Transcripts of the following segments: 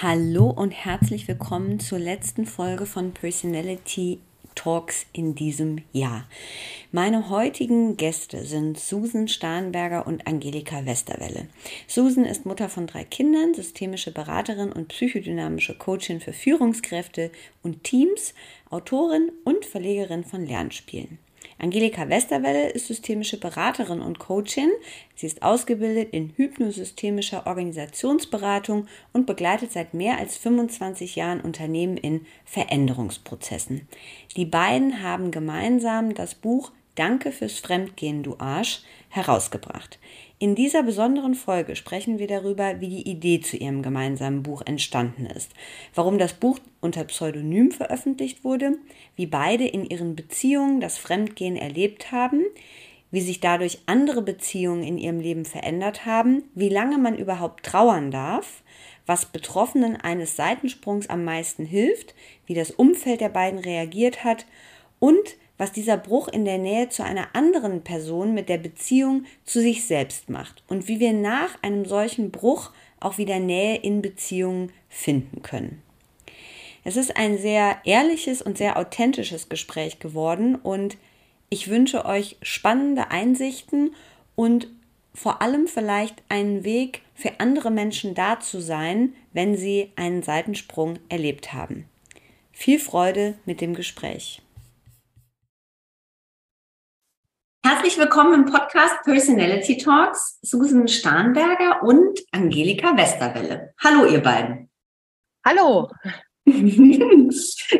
Hallo und herzlich willkommen zur letzten Folge von Personality Talks in diesem Jahr. Meine heutigen Gäste sind Susan Starnberger und Angelika Westerwelle. Susan ist Mutter von drei Kindern, systemische Beraterin und psychodynamische Coachin für Führungskräfte und Teams, Autorin und Verlegerin von Lernspielen. Angelika Westerwelle ist systemische Beraterin und Coachin. Sie ist ausgebildet in hypnosystemischer Organisationsberatung und begleitet seit mehr als 25 Jahren Unternehmen in Veränderungsprozessen. Die beiden haben gemeinsam das Buch Danke fürs Fremdgehen, du Arsch herausgebracht. In dieser besonderen Folge sprechen wir darüber, wie die Idee zu ihrem gemeinsamen Buch entstanden ist, warum das Buch unter Pseudonym veröffentlicht wurde, wie beide in ihren Beziehungen das Fremdgehen erlebt haben, wie sich dadurch andere Beziehungen in ihrem Leben verändert haben, wie lange man überhaupt trauern darf, was Betroffenen eines Seitensprungs am meisten hilft, wie das Umfeld der beiden reagiert hat und was dieser Bruch in der Nähe zu einer anderen Person mit der Beziehung zu sich selbst macht und wie wir nach einem solchen Bruch auch wieder Nähe in Beziehungen finden können. Es ist ein sehr ehrliches und sehr authentisches Gespräch geworden und ich wünsche euch spannende Einsichten und vor allem vielleicht einen Weg für andere Menschen da zu sein, wenn sie einen Seitensprung erlebt haben. Viel Freude mit dem Gespräch. Herzlich willkommen im Podcast Personality Talks, Susan Starnberger und Angelika Westerwelle. Hallo, ihr beiden. Hallo.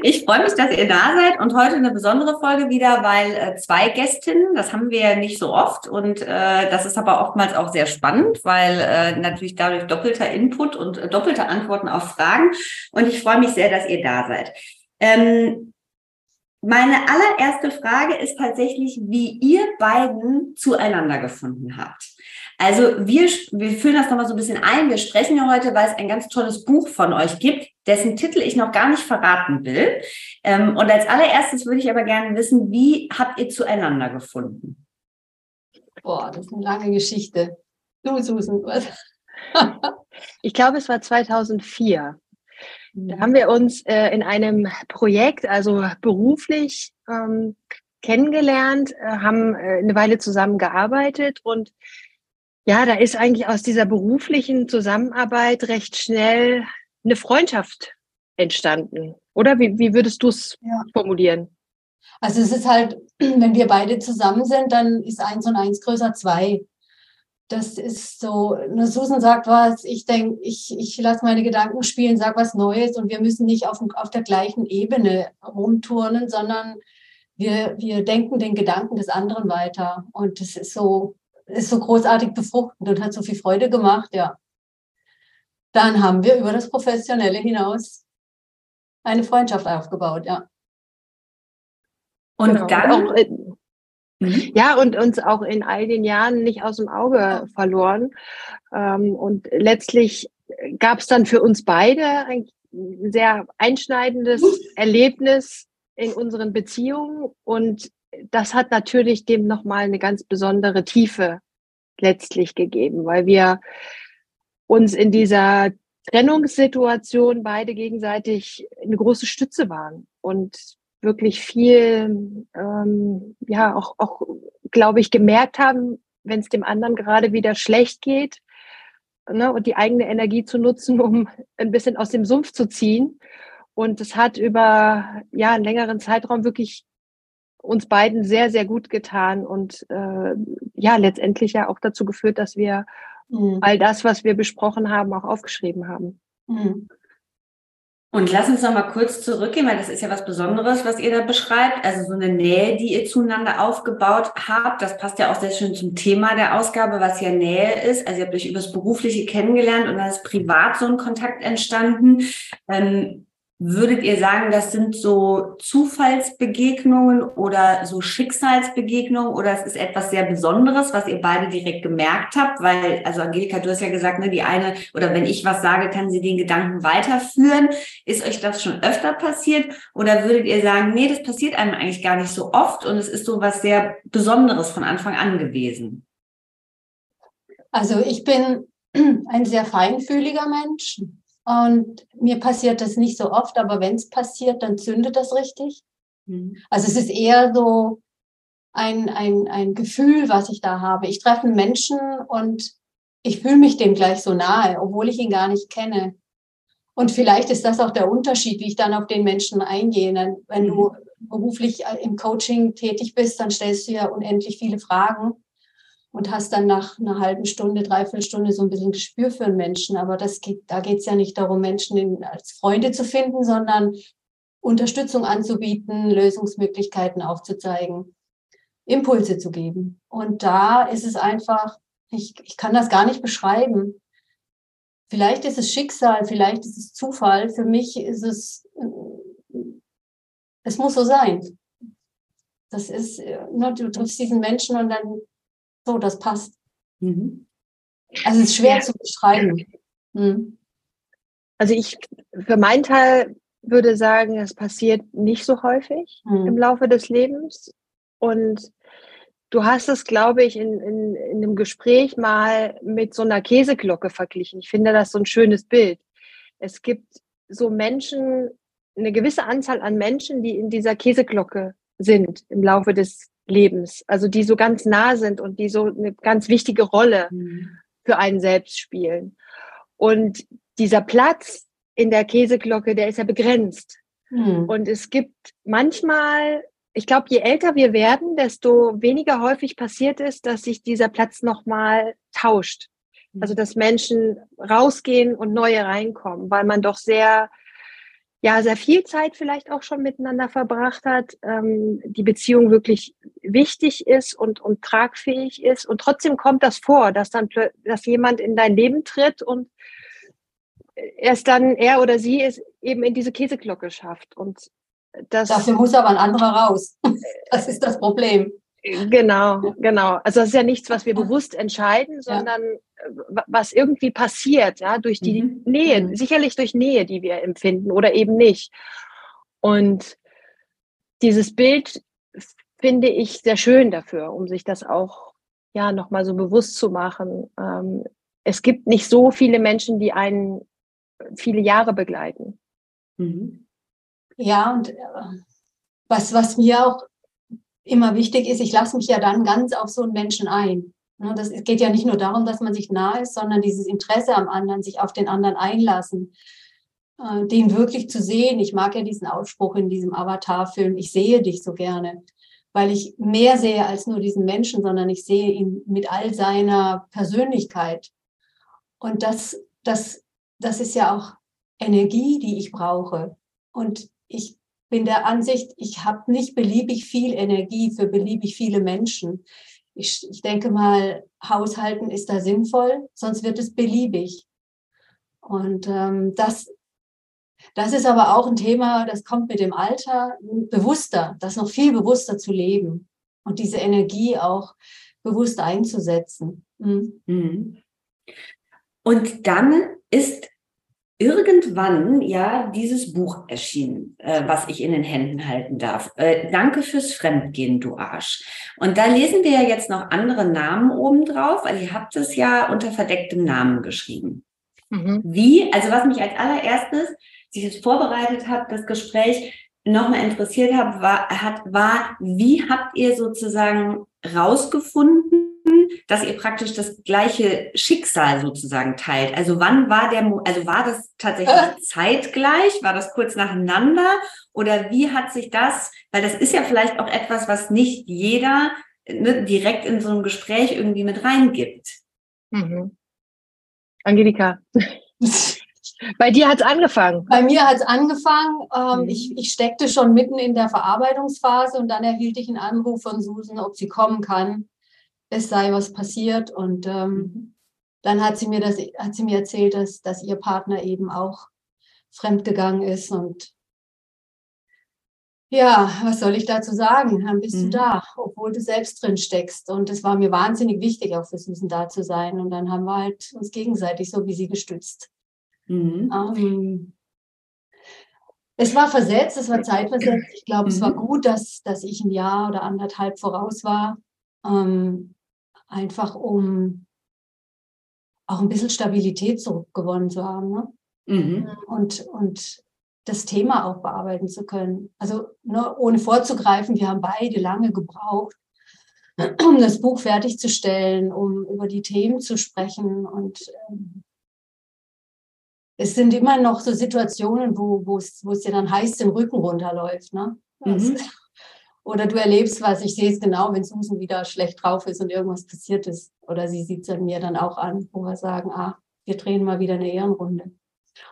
Ich freue mich, dass ihr da seid und heute eine besondere Folge wieder, weil äh, zwei Gästinnen, das haben wir ja nicht so oft und äh, das ist aber oftmals auch sehr spannend, weil äh, natürlich dadurch doppelter Input und äh, doppelte Antworten auf Fragen und ich freue mich sehr, dass ihr da seid. Ähm, meine allererste Frage ist tatsächlich, wie ihr beiden zueinander gefunden habt. Also wir, wir führen das nochmal so ein bisschen ein. Wir sprechen ja heute, weil es ein ganz tolles Buch von euch gibt, dessen Titel ich noch gar nicht verraten will. Ähm, und als allererstes würde ich aber gerne wissen, wie habt ihr zueinander gefunden? Boah, das ist eine lange Geschichte. Du, Susan, was? ich glaube, es war 2004. Da mhm. haben wir uns äh, in einem Projekt, also beruflich, ähm, kennengelernt, äh, haben äh, eine Weile zusammengearbeitet und ja, da ist eigentlich aus dieser beruflichen Zusammenarbeit recht schnell eine Freundschaft entstanden. Oder wie, wie würdest du es ja. formulieren? Also es ist halt, wenn wir beide zusammen sind, dann ist eins und eins größer zwei das ist so, eine Susan sagt was, ich denke, ich, ich lasse meine Gedanken spielen, sag was Neues und wir müssen nicht auf, auf der gleichen Ebene rumturnen, sondern wir, wir denken den Gedanken des anderen weiter. Und das ist so, ist so großartig befruchtend und hat so viel Freude gemacht, ja. Dann haben wir über das Professionelle hinaus eine Freundschaft aufgebaut, ja. Und genau. dann, Mhm. Ja, und uns auch in all den Jahren nicht aus dem Auge verloren. Ähm, und letztlich gab es dann für uns beide ein sehr einschneidendes Erlebnis in unseren Beziehungen. Und das hat natürlich dem nochmal eine ganz besondere Tiefe letztlich gegeben, weil wir uns in dieser Trennungssituation beide gegenseitig eine große Stütze waren und wirklich viel, ähm, ja, auch, auch glaube ich, gemerkt haben, wenn es dem anderen gerade wieder schlecht geht ne, und die eigene Energie zu nutzen, um ein bisschen aus dem Sumpf zu ziehen Und es hat über ja, einen längeren Zeitraum wirklich uns beiden sehr, sehr gut getan und äh, ja, letztendlich ja auch dazu geführt, dass wir mhm. all das, was wir besprochen haben, auch aufgeschrieben haben. Mhm. Und lass uns noch mal kurz zurückgehen, weil das ist ja was Besonderes, was ihr da beschreibt. Also so eine Nähe, die ihr zueinander aufgebaut habt. Das passt ja auch sehr schön zum Thema der Ausgabe, was ja Nähe ist. Also ihr habt euch übers Berufliche kennengelernt und dann ist privat so ein Kontakt entstanden. Ähm, Würdet ihr sagen, das sind so Zufallsbegegnungen oder so Schicksalsbegegnungen oder es ist etwas sehr Besonderes, was ihr beide direkt gemerkt habt? Weil, also Angelika, du hast ja gesagt, ne, die eine, oder wenn ich was sage, kann sie den Gedanken weiterführen. Ist euch das schon öfter passiert? Oder würdet ihr sagen, nee, das passiert einem eigentlich gar nicht so oft und es ist so was sehr Besonderes von Anfang an gewesen? Also ich bin ein sehr feinfühliger Mensch. Und mir passiert das nicht so oft, aber wenn es passiert, dann zündet das richtig. Mhm. Also es ist eher so ein, ein, ein Gefühl, was ich da habe. Ich treffe einen Menschen und ich fühle mich dem gleich so nahe, obwohl ich ihn gar nicht kenne. Und vielleicht ist das auch der Unterschied, wie ich dann auf den Menschen eingehe. Wenn du mhm. beruflich im Coaching tätig bist, dann stellst du ja unendlich viele Fragen und hast dann nach einer halben Stunde, dreiviertel Stunde so ein bisschen Gespür für einen Menschen. Aber das geht, da geht es ja nicht darum, Menschen in, als Freunde zu finden, sondern Unterstützung anzubieten, Lösungsmöglichkeiten aufzuzeigen, Impulse zu geben. Und da ist es einfach, ich, ich kann das gar nicht beschreiben. Vielleicht ist es Schicksal, vielleicht ist es Zufall. Für mich ist es, es muss so sein. Das ist, ne, du triffst diesen Menschen und dann so, das passt. Mhm. Also es ist schwer ja. zu beschreiben. Mhm. Also ich für meinen Teil würde sagen, es passiert nicht so häufig mhm. im Laufe des Lebens. Und du hast es, glaube ich, in, in, in einem Gespräch mal mit so einer Käseglocke verglichen. Ich finde das so ein schönes Bild. Es gibt so Menschen, eine gewisse Anzahl an Menschen, die in dieser Käseglocke sind im Laufe des Lebens, also die so ganz nah sind und die so eine ganz wichtige Rolle mhm. für einen selbst spielen. Und dieser Platz in der Käseglocke, der ist ja begrenzt. Mhm. Und es gibt manchmal, ich glaube, je älter wir werden, desto weniger häufig passiert ist, dass sich dieser Platz nochmal tauscht. Mhm. Also dass Menschen rausgehen und neue reinkommen, weil man doch sehr ja sehr viel Zeit vielleicht auch schon miteinander verbracht hat, ähm, die Beziehung wirklich wichtig ist und, und tragfähig ist. Und trotzdem kommt das vor, dass dann dass jemand in dein Leben tritt und erst dann er oder sie es eben in diese Käseglocke schafft. Und das, Dafür muss aber ein anderer raus. Das ist das Problem. Genau, genau. Also das ist ja nichts, was wir bewusst entscheiden, sondern ja. was irgendwie passiert, ja, durch die mhm. Nähe, mhm. sicherlich durch Nähe, die wir empfinden oder eben nicht. Und dieses Bild finde ich sehr schön dafür, um sich das auch ja nochmal so bewusst zu machen. Ähm, es gibt nicht so viele Menschen, die einen viele Jahre begleiten. Mhm. Ja, und äh, was, was mir auch immer wichtig ist, ich lasse mich ja dann ganz auf so einen Menschen ein. Ne, das geht ja nicht nur darum, dass man sich nahe ist, sondern dieses Interesse am anderen, sich auf den anderen einlassen, äh, den wirklich zu sehen. Ich mag ja diesen Ausspruch in diesem Avatar-Film, ich sehe dich so gerne, weil ich mehr sehe als nur diesen Menschen, sondern ich sehe ihn mit all seiner Persönlichkeit. Und das, das, das ist ja auch Energie, die ich brauche. Und ich bin der Ansicht, ich habe nicht beliebig viel Energie für beliebig viele Menschen. Ich, ich denke mal, Haushalten ist da sinnvoll, sonst wird es beliebig. Und ähm, das, das ist aber auch ein Thema, das kommt mit dem Alter bewusster, das noch viel bewusster zu leben und diese Energie auch bewusst einzusetzen. Mhm. mhm. Und dann ist irgendwann ja dieses Buch erschienen, äh, was ich in den Händen halten darf. Äh, Danke fürs Fremdgehen, du Arsch. Und da lesen wir ja jetzt noch andere Namen oben drauf, weil ihr habt es ja unter verdecktem Namen geschrieben. Mhm. Wie, also was mich als allererstes, als ich es vorbereitet habe, das Gespräch nochmal interessiert hab, war, hat, war, wie habt ihr sozusagen rausgefunden, dass ihr praktisch das gleiche Schicksal sozusagen teilt? Also wann war der, also war das tatsächlich äh. zeitgleich? War das kurz nacheinander? Oder wie hat sich das, weil das ist ja vielleicht auch etwas, was nicht jeder ne, direkt in so einem Gespräch irgendwie mit reingibt. Mhm. Angelika. Bei dir hat es angefangen. Bei mir hat es angefangen. Ähm, mhm. ich, ich steckte schon mitten in der Verarbeitungsphase und dann erhielt ich einen Anruf von Susan, ob sie kommen kann. Es sei was passiert. Und ähm, mhm. dann hat sie mir das, hat sie mir erzählt, dass, dass ihr Partner eben auch fremdgegangen ist. Und ja, was soll ich dazu sagen? Dann bist mhm. du da, obwohl du selbst drin steckst. Und es war mir wahnsinnig wichtig, auch für Susan da zu sein. Und dann haben wir halt uns gegenseitig so wie sie gestützt. Mhm. Ähm, es war versetzt, es war zeitversetzt. Ich glaube, mhm. es war mhm. gut, dass, dass ich ein Jahr oder anderthalb voraus war. Ähm, einfach um auch ein bisschen Stabilität zurückgewonnen zu haben. Ne? Mhm. Und, und das Thema auch bearbeiten zu können. Also ne, ohne vorzugreifen, wir haben beide lange gebraucht, um das Buch fertigzustellen, um über die Themen zu sprechen. Und ähm, es sind immer noch so Situationen, wo, wo, es, wo es dir dann heiß den Rücken runterläuft. Ne? Mhm. Oder du erlebst was, ich sehe es genau, wenn Susan wieder schlecht drauf ist und irgendwas passiert ist. Oder sie sieht es mir dann auch an, wo wir sagen, ah, wir drehen mal wieder eine Ehrenrunde.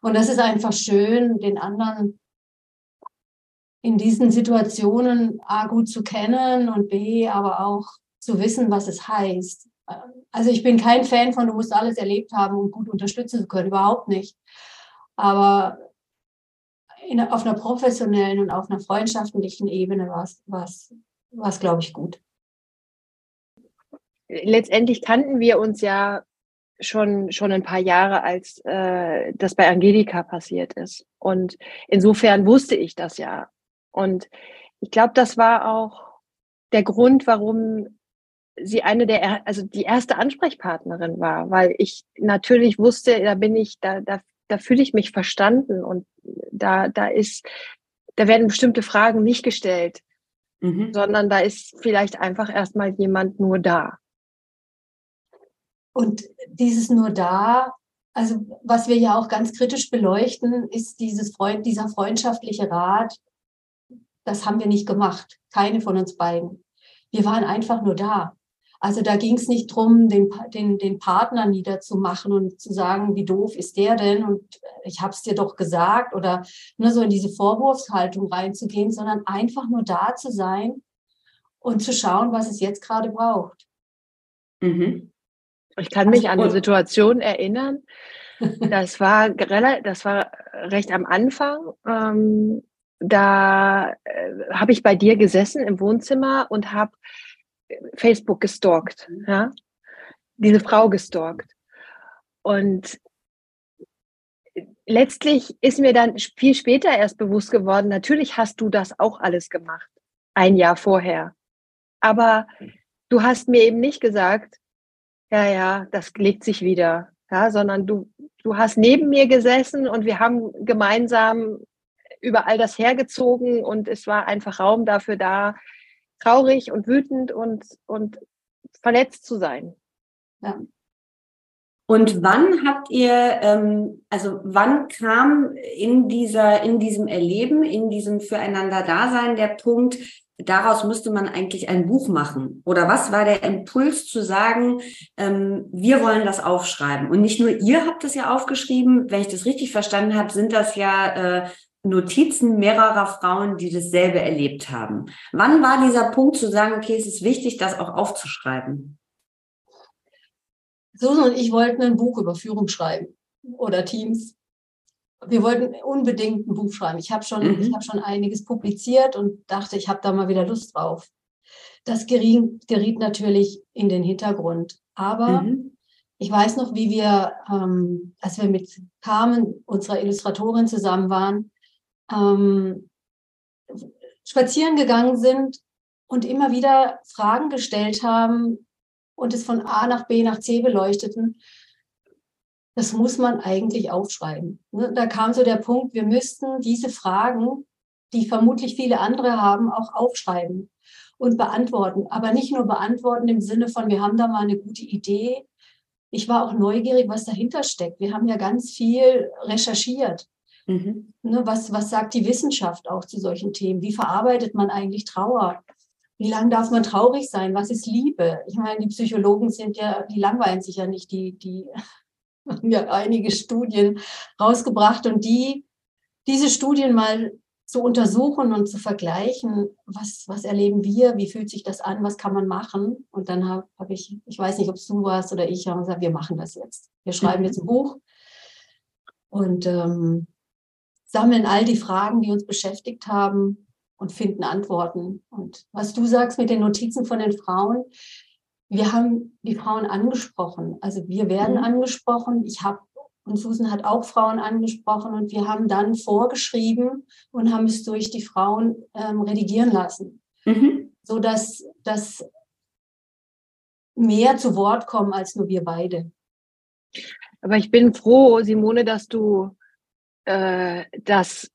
Und das ist einfach schön, den anderen in diesen Situationen A gut zu kennen und B aber auch zu wissen, was es heißt. Also ich bin kein Fan von, du musst alles erlebt haben, um gut unterstützen zu können, überhaupt nicht. Aber in, auf einer professionellen und auf einer freundschaftlichen Ebene war es, glaube ich, gut. Letztendlich kannten wir uns ja schon, schon ein paar Jahre, als äh, das bei Angelika passiert ist. Und insofern wusste ich das ja. Und ich glaube, das war auch der Grund, warum sie eine der, also die erste Ansprechpartnerin war, weil ich natürlich wusste, da bin ich, da, da, da fühle ich mich verstanden und da, da ist, da werden bestimmte Fragen nicht gestellt, mhm. sondern da ist vielleicht einfach erstmal jemand nur da. Und dieses nur da, also was wir ja auch ganz kritisch beleuchten, ist dieses Freund, dieser freundschaftliche Rat. Das haben wir nicht gemacht. Keine von uns beiden. Wir waren einfach nur da. Also da ging es nicht drum, den, den, den Partner niederzumachen und zu sagen, wie doof ist der denn und ich habe es dir doch gesagt oder nur so in diese Vorwurfshaltung reinzugehen, sondern einfach nur da zu sein und zu schauen, was es jetzt gerade braucht. Mhm. Ich kann mich an eine Situation erinnern, das war, das war recht am Anfang. Ähm, da äh, habe ich bei dir gesessen im Wohnzimmer und habe Facebook gestalkt, mhm. ja, diese Frau gestalkt. Und letztlich ist mir dann viel später erst bewusst geworden, natürlich hast du das auch alles gemacht, ein Jahr vorher. Aber du hast mir eben nicht gesagt, ja, ja, das legt sich wieder, ja, sondern du, du hast neben mir gesessen und wir haben gemeinsam über all das hergezogen und es war einfach Raum dafür da, traurig und wütend und, und verletzt zu sein. Ja. Und wann habt ihr, ähm, also wann kam in dieser, in diesem Erleben, in diesem Füreinander-Dasein der Punkt, daraus müsste man eigentlich ein Buch machen? Oder was war der Impuls zu sagen, ähm, wir wollen das aufschreiben? Und nicht nur ihr habt es ja aufgeschrieben, wenn ich das richtig verstanden habe, sind das ja äh, Notizen mehrerer Frauen, die dasselbe erlebt haben. Wann war dieser Punkt zu sagen, okay, es ist wichtig, das auch aufzuschreiben? Susan und ich wollten ein Buch über Führung schreiben oder Teams. Wir wollten unbedingt ein Buch schreiben. Ich habe schon, mhm. ich schon einiges publiziert und dachte, ich habe da mal wieder Lust drauf. Das geriet, geriet natürlich in den Hintergrund. Aber mhm. ich weiß noch, wie wir, ähm, als wir mit Carmen, unserer Illustratorin, zusammen waren, ähm, spazieren gegangen sind und immer wieder Fragen gestellt haben und es von A nach B nach C beleuchteten, das muss man eigentlich aufschreiben. Ne? Da kam so der Punkt, wir müssten diese Fragen, die vermutlich viele andere haben, auch aufschreiben. und beantworten. Aber nicht nur beantworten im Sinne von, wir haben da mal eine gute Idee. Ich war auch neugierig, was dahinter steckt. Wir haben ja ganz viel recherchiert. Mhm. Ne, was, was sagt die Wissenschaft auch zu solchen Themen? Wie verarbeitet man eigentlich Trauer? Wie lange darf man traurig sein? Was ist Liebe? Ich meine, die Psychologen sind ja, die langweilen sich ja nicht, die, die haben ja einige Studien rausgebracht und die, diese Studien mal zu untersuchen und zu vergleichen, was, was erleben wir, wie fühlt sich das an, was kann man machen. Und dann habe hab ich, ich weiß nicht, ob es du warst oder ich, haben gesagt, wir machen das jetzt. Wir schreiben jetzt ein Buch und ähm, sammeln all die Fragen, die uns beschäftigt haben und finden Antworten. Und was du sagst mit den Notizen von den Frauen, wir haben die Frauen angesprochen. Also wir werden mhm. angesprochen. Ich habe und Susan hat auch Frauen angesprochen und wir haben dann vorgeschrieben und haben es durch die Frauen ähm, redigieren lassen, mhm. so dass das mehr zu Wort kommen als nur wir beide. Aber ich bin froh, Simone, dass du äh, das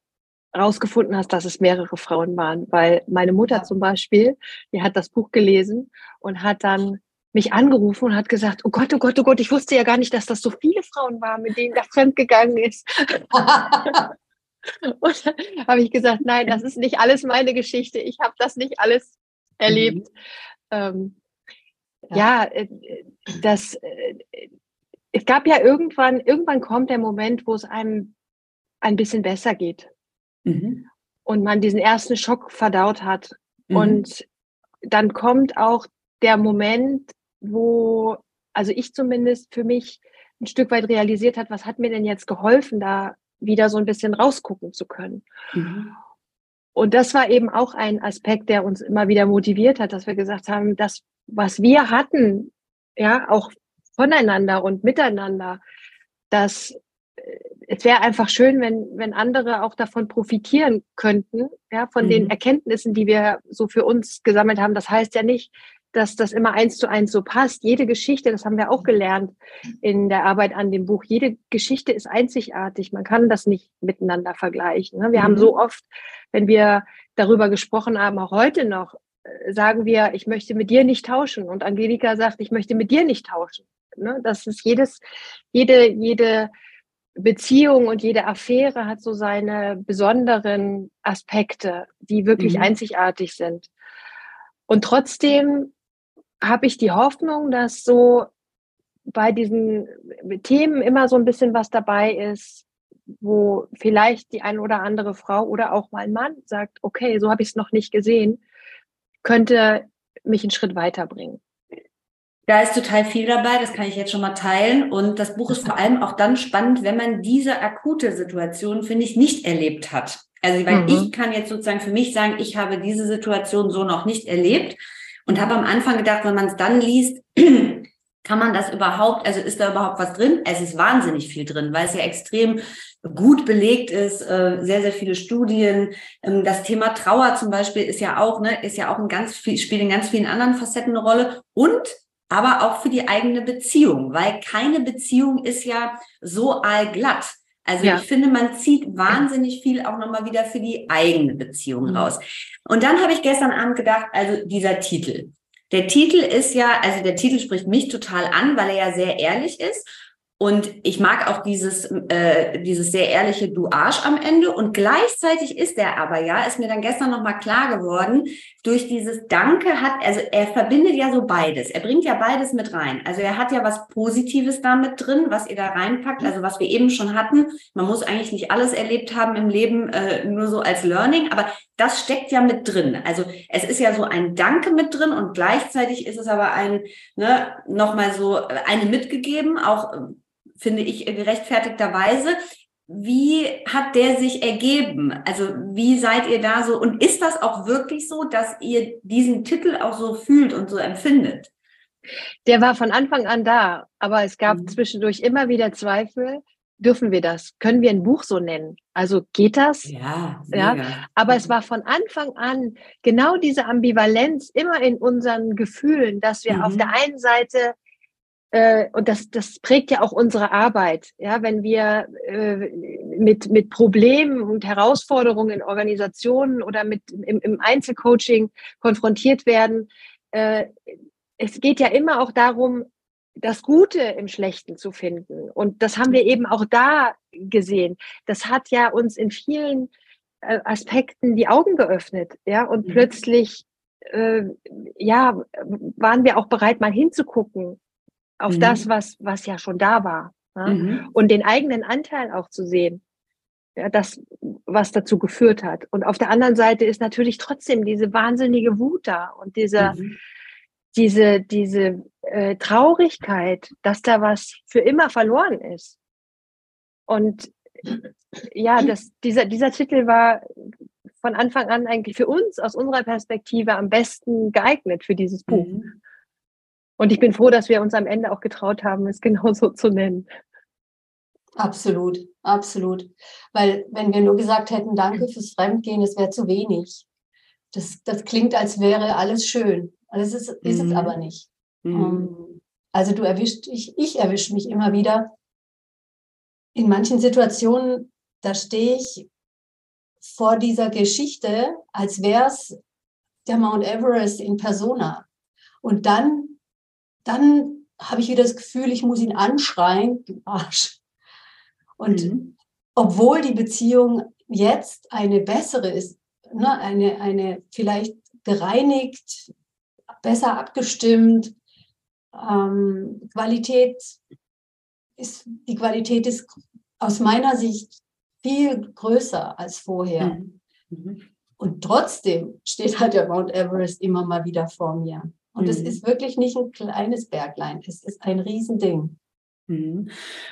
rausgefunden hast, dass es mehrere Frauen waren, weil meine Mutter zum Beispiel, die hat das Buch gelesen und hat dann mich angerufen und hat gesagt, oh Gott, oh Gott, oh Gott, ich wusste ja gar nicht, dass das so viele Frauen waren, mit denen das fremdgegangen ist. und dann habe ich gesagt, nein, das ist nicht alles meine Geschichte. Ich habe das nicht alles erlebt. Mhm. Ähm, ja, ja äh, das, äh, es gab ja irgendwann, irgendwann kommt der Moment, wo es einem ein bisschen besser geht. Mhm. Und man diesen ersten Schock verdaut hat. Mhm. Und dann kommt auch der Moment, wo, also ich zumindest für mich ein Stück weit realisiert hat, was hat mir denn jetzt geholfen, da wieder so ein bisschen rausgucken zu können. Mhm. Und das war eben auch ein Aspekt, der uns immer wieder motiviert hat, dass wir gesagt haben, das, was wir hatten, ja, auch voneinander und miteinander, dass äh, es wäre einfach schön, wenn, wenn andere auch davon profitieren könnten, ja, von mhm. den Erkenntnissen, die wir so für uns gesammelt haben. Das heißt ja nicht, dass das immer eins zu eins so passt. Jede Geschichte, das haben wir auch gelernt in der Arbeit an dem Buch, jede Geschichte ist einzigartig. Man kann das nicht miteinander vergleichen. Ne? Wir mhm. haben so oft, wenn wir darüber gesprochen haben, auch heute noch, äh, sagen wir, ich möchte mit dir nicht tauschen. Und Angelika sagt, ich möchte mit dir nicht tauschen. Ne? Das ist jedes, jede, jede Beziehung und jede Affäre hat so seine besonderen Aspekte, die wirklich mhm. einzigartig sind. Und trotzdem habe ich die Hoffnung, dass so bei diesen Themen immer so ein bisschen was dabei ist, wo vielleicht die eine oder andere Frau oder auch mal ein Mann sagt, okay, so habe ich es noch nicht gesehen, könnte mich einen Schritt weiterbringen. Da ist total viel dabei, das kann ich jetzt schon mal teilen. Und das Buch ist vor allem auch dann spannend, wenn man diese akute Situation, finde ich, nicht erlebt hat. Also, weil mhm. ich kann jetzt sozusagen für mich sagen, ich habe diese Situation so noch nicht erlebt und habe am Anfang gedacht, wenn man es dann liest, kann man das überhaupt, also ist da überhaupt was drin? Es ist wahnsinnig viel drin, weil es ja extrem gut belegt ist, äh, sehr, sehr viele Studien. Ähm, das Thema Trauer zum Beispiel ist ja auch, ne, ist ja auch ein ganz viel, spielt in ganz vielen anderen Facetten eine Rolle und aber auch für die eigene Beziehung, weil keine Beziehung ist ja so allglatt. Also ja. ich finde, man zieht wahnsinnig viel auch nochmal wieder für die eigene Beziehung mhm. raus. Und dann habe ich gestern Abend gedacht, also dieser Titel. Der Titel ist ja, also der Titel spricht mich total an, weil er ja sehr ehrlich ist. Und ich mag auch dieses, äh, dieses sehr ehrliche Du Arsch am Ende. Und gleichzeitig ist er aber ja, ist mir dann gestern nochmal klar geworden, durch dieses Danke hat, also er verbindet ja so beides. Er bringt ja beides mit rein. Also er hat ja was Positives da mit drin, was ihr da reinpackt, also was wir eben schon hatten. Man muss eigentlich nicht alles erlebt haben im Leben, äh, nur so als Learning, aber das steckt ja mit drin. Also es ist ja so ein Danke mit drin und gleichzeitig ist es aber ein, ne, nochmal so eine mitgegeben, auch finde ich, gerechtfertigterweise. Wie hat der sich ergeben? Also wie seid ihr da so? Und ist das auch wirklich so, dass ihr diesen Titel auch so fühlt und so empfindet? Der war von Anfang an da, aber es gab mhm. zwischendurch immer wieder Zweifel. Dürfen wir das? Können wir ein Buch so nennen? Also geht das? Ja, ja. Aber es war von Anfang an genau diese Ambivalenz immer in unseren Gefühlen, dass wir mhm. auf der einen Seite äh, und das, das prägt ja auch unsere Arbeit. Ja, wenn wir äh, mit, mit Problemen und Herausforderungen in Organisationen oder mit im, im Einzelcoaching konfrontiert werden, äh, es geht ja immer auch darum, das Gute im Schlechten zu finden. Und das haben wir eben auch da gesehen. Das hat ja uns in vielen äh, Aspekten die Augen geöffnet. Ja, und mhm. plötzlich äh, ja, waren wir auch bereit, mal hinzugucken auf mhm. das, was, was ja schon da war. Ja? Mhm. Und den eigenen Anteil auch zu sehen. Ja, das, was dazu geführt hat. Und auf der anderen Seite ist natürlich trotzdem diese wahnsinnige Wut da und diese, mhm. diese, diese äh, Traurigkeit, dass da was für immer verloren ist. Und ja, das, dieser, dieser Titel war von Anfang an eigentlich für uns aus unserer Perspektive am besten geeignet für dieses Buch. Mhm. Und ich bin froh, dass wir uns am Ende auch getraut haben, es genauso zu nennen. Absolut, absolut. Weil wenn wir nur gesagt hätten, danke fürs Fremdgehen, es wäre zu wenig. Das, das klingt, als wäre alles schön. Das ist, ist mhm. es aber nicht. Mhm. Ähm, also du erwischt, ich, ich erwische mich immer wieder. In manchen Situationen, da stehe ich vor dieser Geschichte, als wäre es der Mount Everest in Persona. Und dann dann habe ich wieder das Gefühl, ich muss ihn anschreien, du Arsch. Und mhm. obwohl die Beziehung jetzt eine bessere ist, ne, eine, eine vielleicht gereinigt, besser abgestimmt, ähm, Qualität ist, die Qualität ist aus meiner Sicht viel größer als vorher. Mhm. Mhm. Und trotzdem steht halt der Mount Everest immer mal wieder vor mir. Und es mhm. ist wirklich nicht ein kleines Berglein, es ist ein Riesending. Mhm.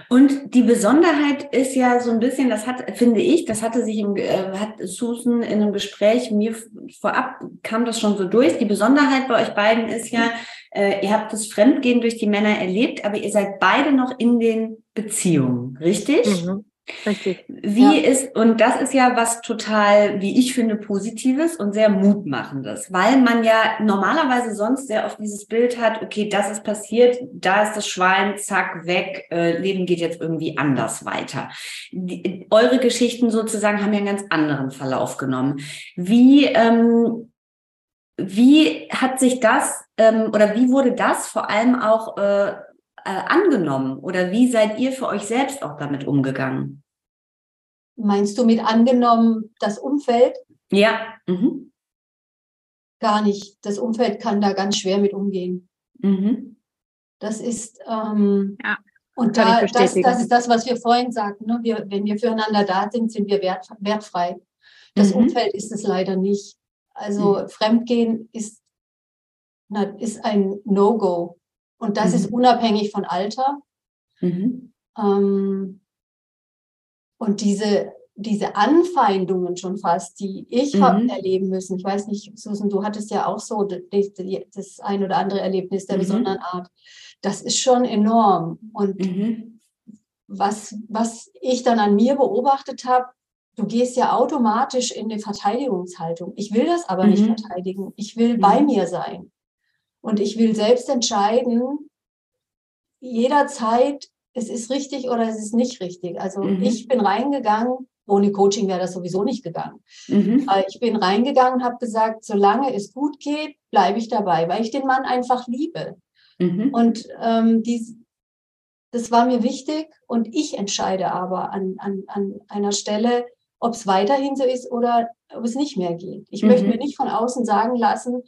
Und die Besonderheit ist ja so ein bisschen, das hat, finde ich, das hatte sich im, äh, hat Susan in einem Gespräch mir vorab kam das schon so durch. Die Besonderheit bei euch beiden ist ja, äh, ihr habt das Fremdgehen durch die Männer erlebt, aber ihr seid beide noch in den Beziehungen, richtig? Mhm. Richtig. Wie ja. ist, und das ist ja was total, wie ich finde, Positives und sehr Mutmachendes, weil man ja normalerweise sonst sehr oft dieses Bild hat, okay, das ist passiert, da ist das Schwein, zack, weg, äh, Leben geht jetzt irgendwie anders weiter. Die, eure Geschichten sozusagen haben ja einen ganz anderen Verlauf genommen. Wie, ähm, wie hat sich das ähm, oder wie wurde das vor allem auch äh, äh, angenommen oder wie seid ihr für euch selbst auch damit umgegangen? Meinst du mit angenommen das Umfeld? Ja. Mhm. Gar nicht. Das Umfeld kann da ganz schwer mit umgehen. Mhm. Das ist ähm, ja. Und da, das, das, ist das, was wir vorhin sagten. Ne? Wir, wenn wir füreinander da sind, sind wir wert, wertfrei. Das mhm. Umfeld ist es leider nicht. Also mhm. Fremdgehen ist, na, ist ein No-Go. Und das mhm. ist unabhängig von Alter. Mhm. Ähm, und diese, diese Anfeindungen schon fast, die ich mhm. habe erleben müssen, ich weiß nicht, Susan, du hattest ja auch so das, das ein oder andere Erlebnis der mhm. besonderen Art. Das ist schon enorm. Und mhm. was, was ich dann an mir beobachtet habe, du gehst ja automatisch in eine Verteidigungshaltung. Ich will das aber nicht mhm. verteidigen. Ich will bei mhm. mir sein. Und ich will selbst entscheiden, jederzeit, es ist richtig oder es ist nicht richtig. Also mhm. ich bin reingegangen, ohne Coaching wäre das sowieso nicht gegangen. Mhm. Ich bin reingegangen und habe gesagt, solange es gut geht, bleibe ich dabei, weil ich den Mann einfach liebe. Mhm. Und ähm, dies, das war mir wichtig und ich entscheide aber an, an, an einer Stelle, ob es weiterhin so ist oder ob es nicht mehr geht. Ich möchte mhm. mir nicht von außen sagen lassen,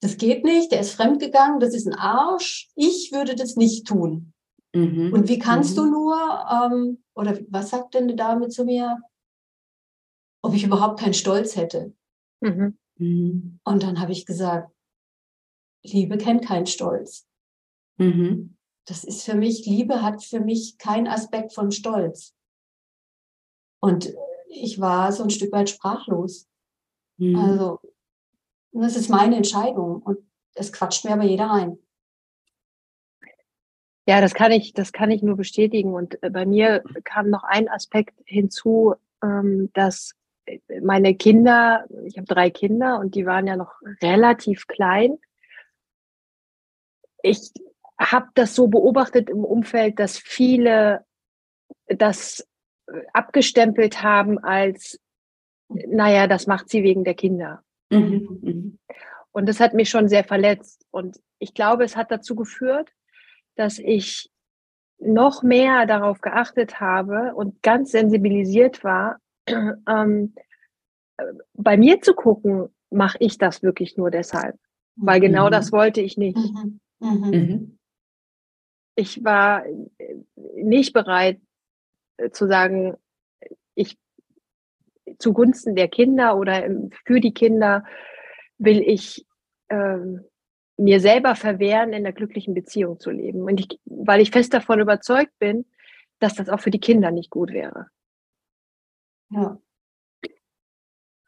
das geht nicht, der ist fremdgegangen, das ist ein Arsch, ich würde das nicht tun. Mhm. Und wie kannst mhm. du nur, ähm, oder was sagt denn eine Dame zu mir, ob ich überhaupt keinen Stolz hätte? Mhm. mhm. Und dann habe ich gesagt, Liebe kennt keinen Stolz. Mhm. Das ist für mich, Liebe hat für mich keinen Aspekt von Stolz. Und ich war so ein Stück weit sprachlos. Mhm. Also und das ist meine Entscheidung und es quatscht mir aber jeder rein. Ja, das kann ich, das kann ich nur bestätigen. Und äh, bei mir kam noch ein Aspekt hinzu, ähm, dass meine Kinder, ich habe drei Kinder und die waren ja noch relativ klein. Ich habe das so beobachtet im Umfeld, dass viele das äh, abgestempelt haben als, naja, das macht sie wegen der Kinder. Mhm. mhm. Und das hat mich schon sehr verletzt. Und ich glaube, es hat dazu geführt, dass ich noch mehr darauf geachtet habe und ganz sensibilisiert war, ähm, bei mir zu gucken, mache ich das wirklich nur deshalb? Weil genau mhm. das wollte ich nicht. Mhm. Mhm. mhm. Ich war nicht bereit äh, zu sagen, zugunsten der Kinder oder für die Kinder will ich ähm, mir selber verwehren, in einer glücklichen Beziehung zu leben. Und ich, weil ich fest davon überzeugt bin, dass das auch für die Kinder nicht gut wäre. Ja.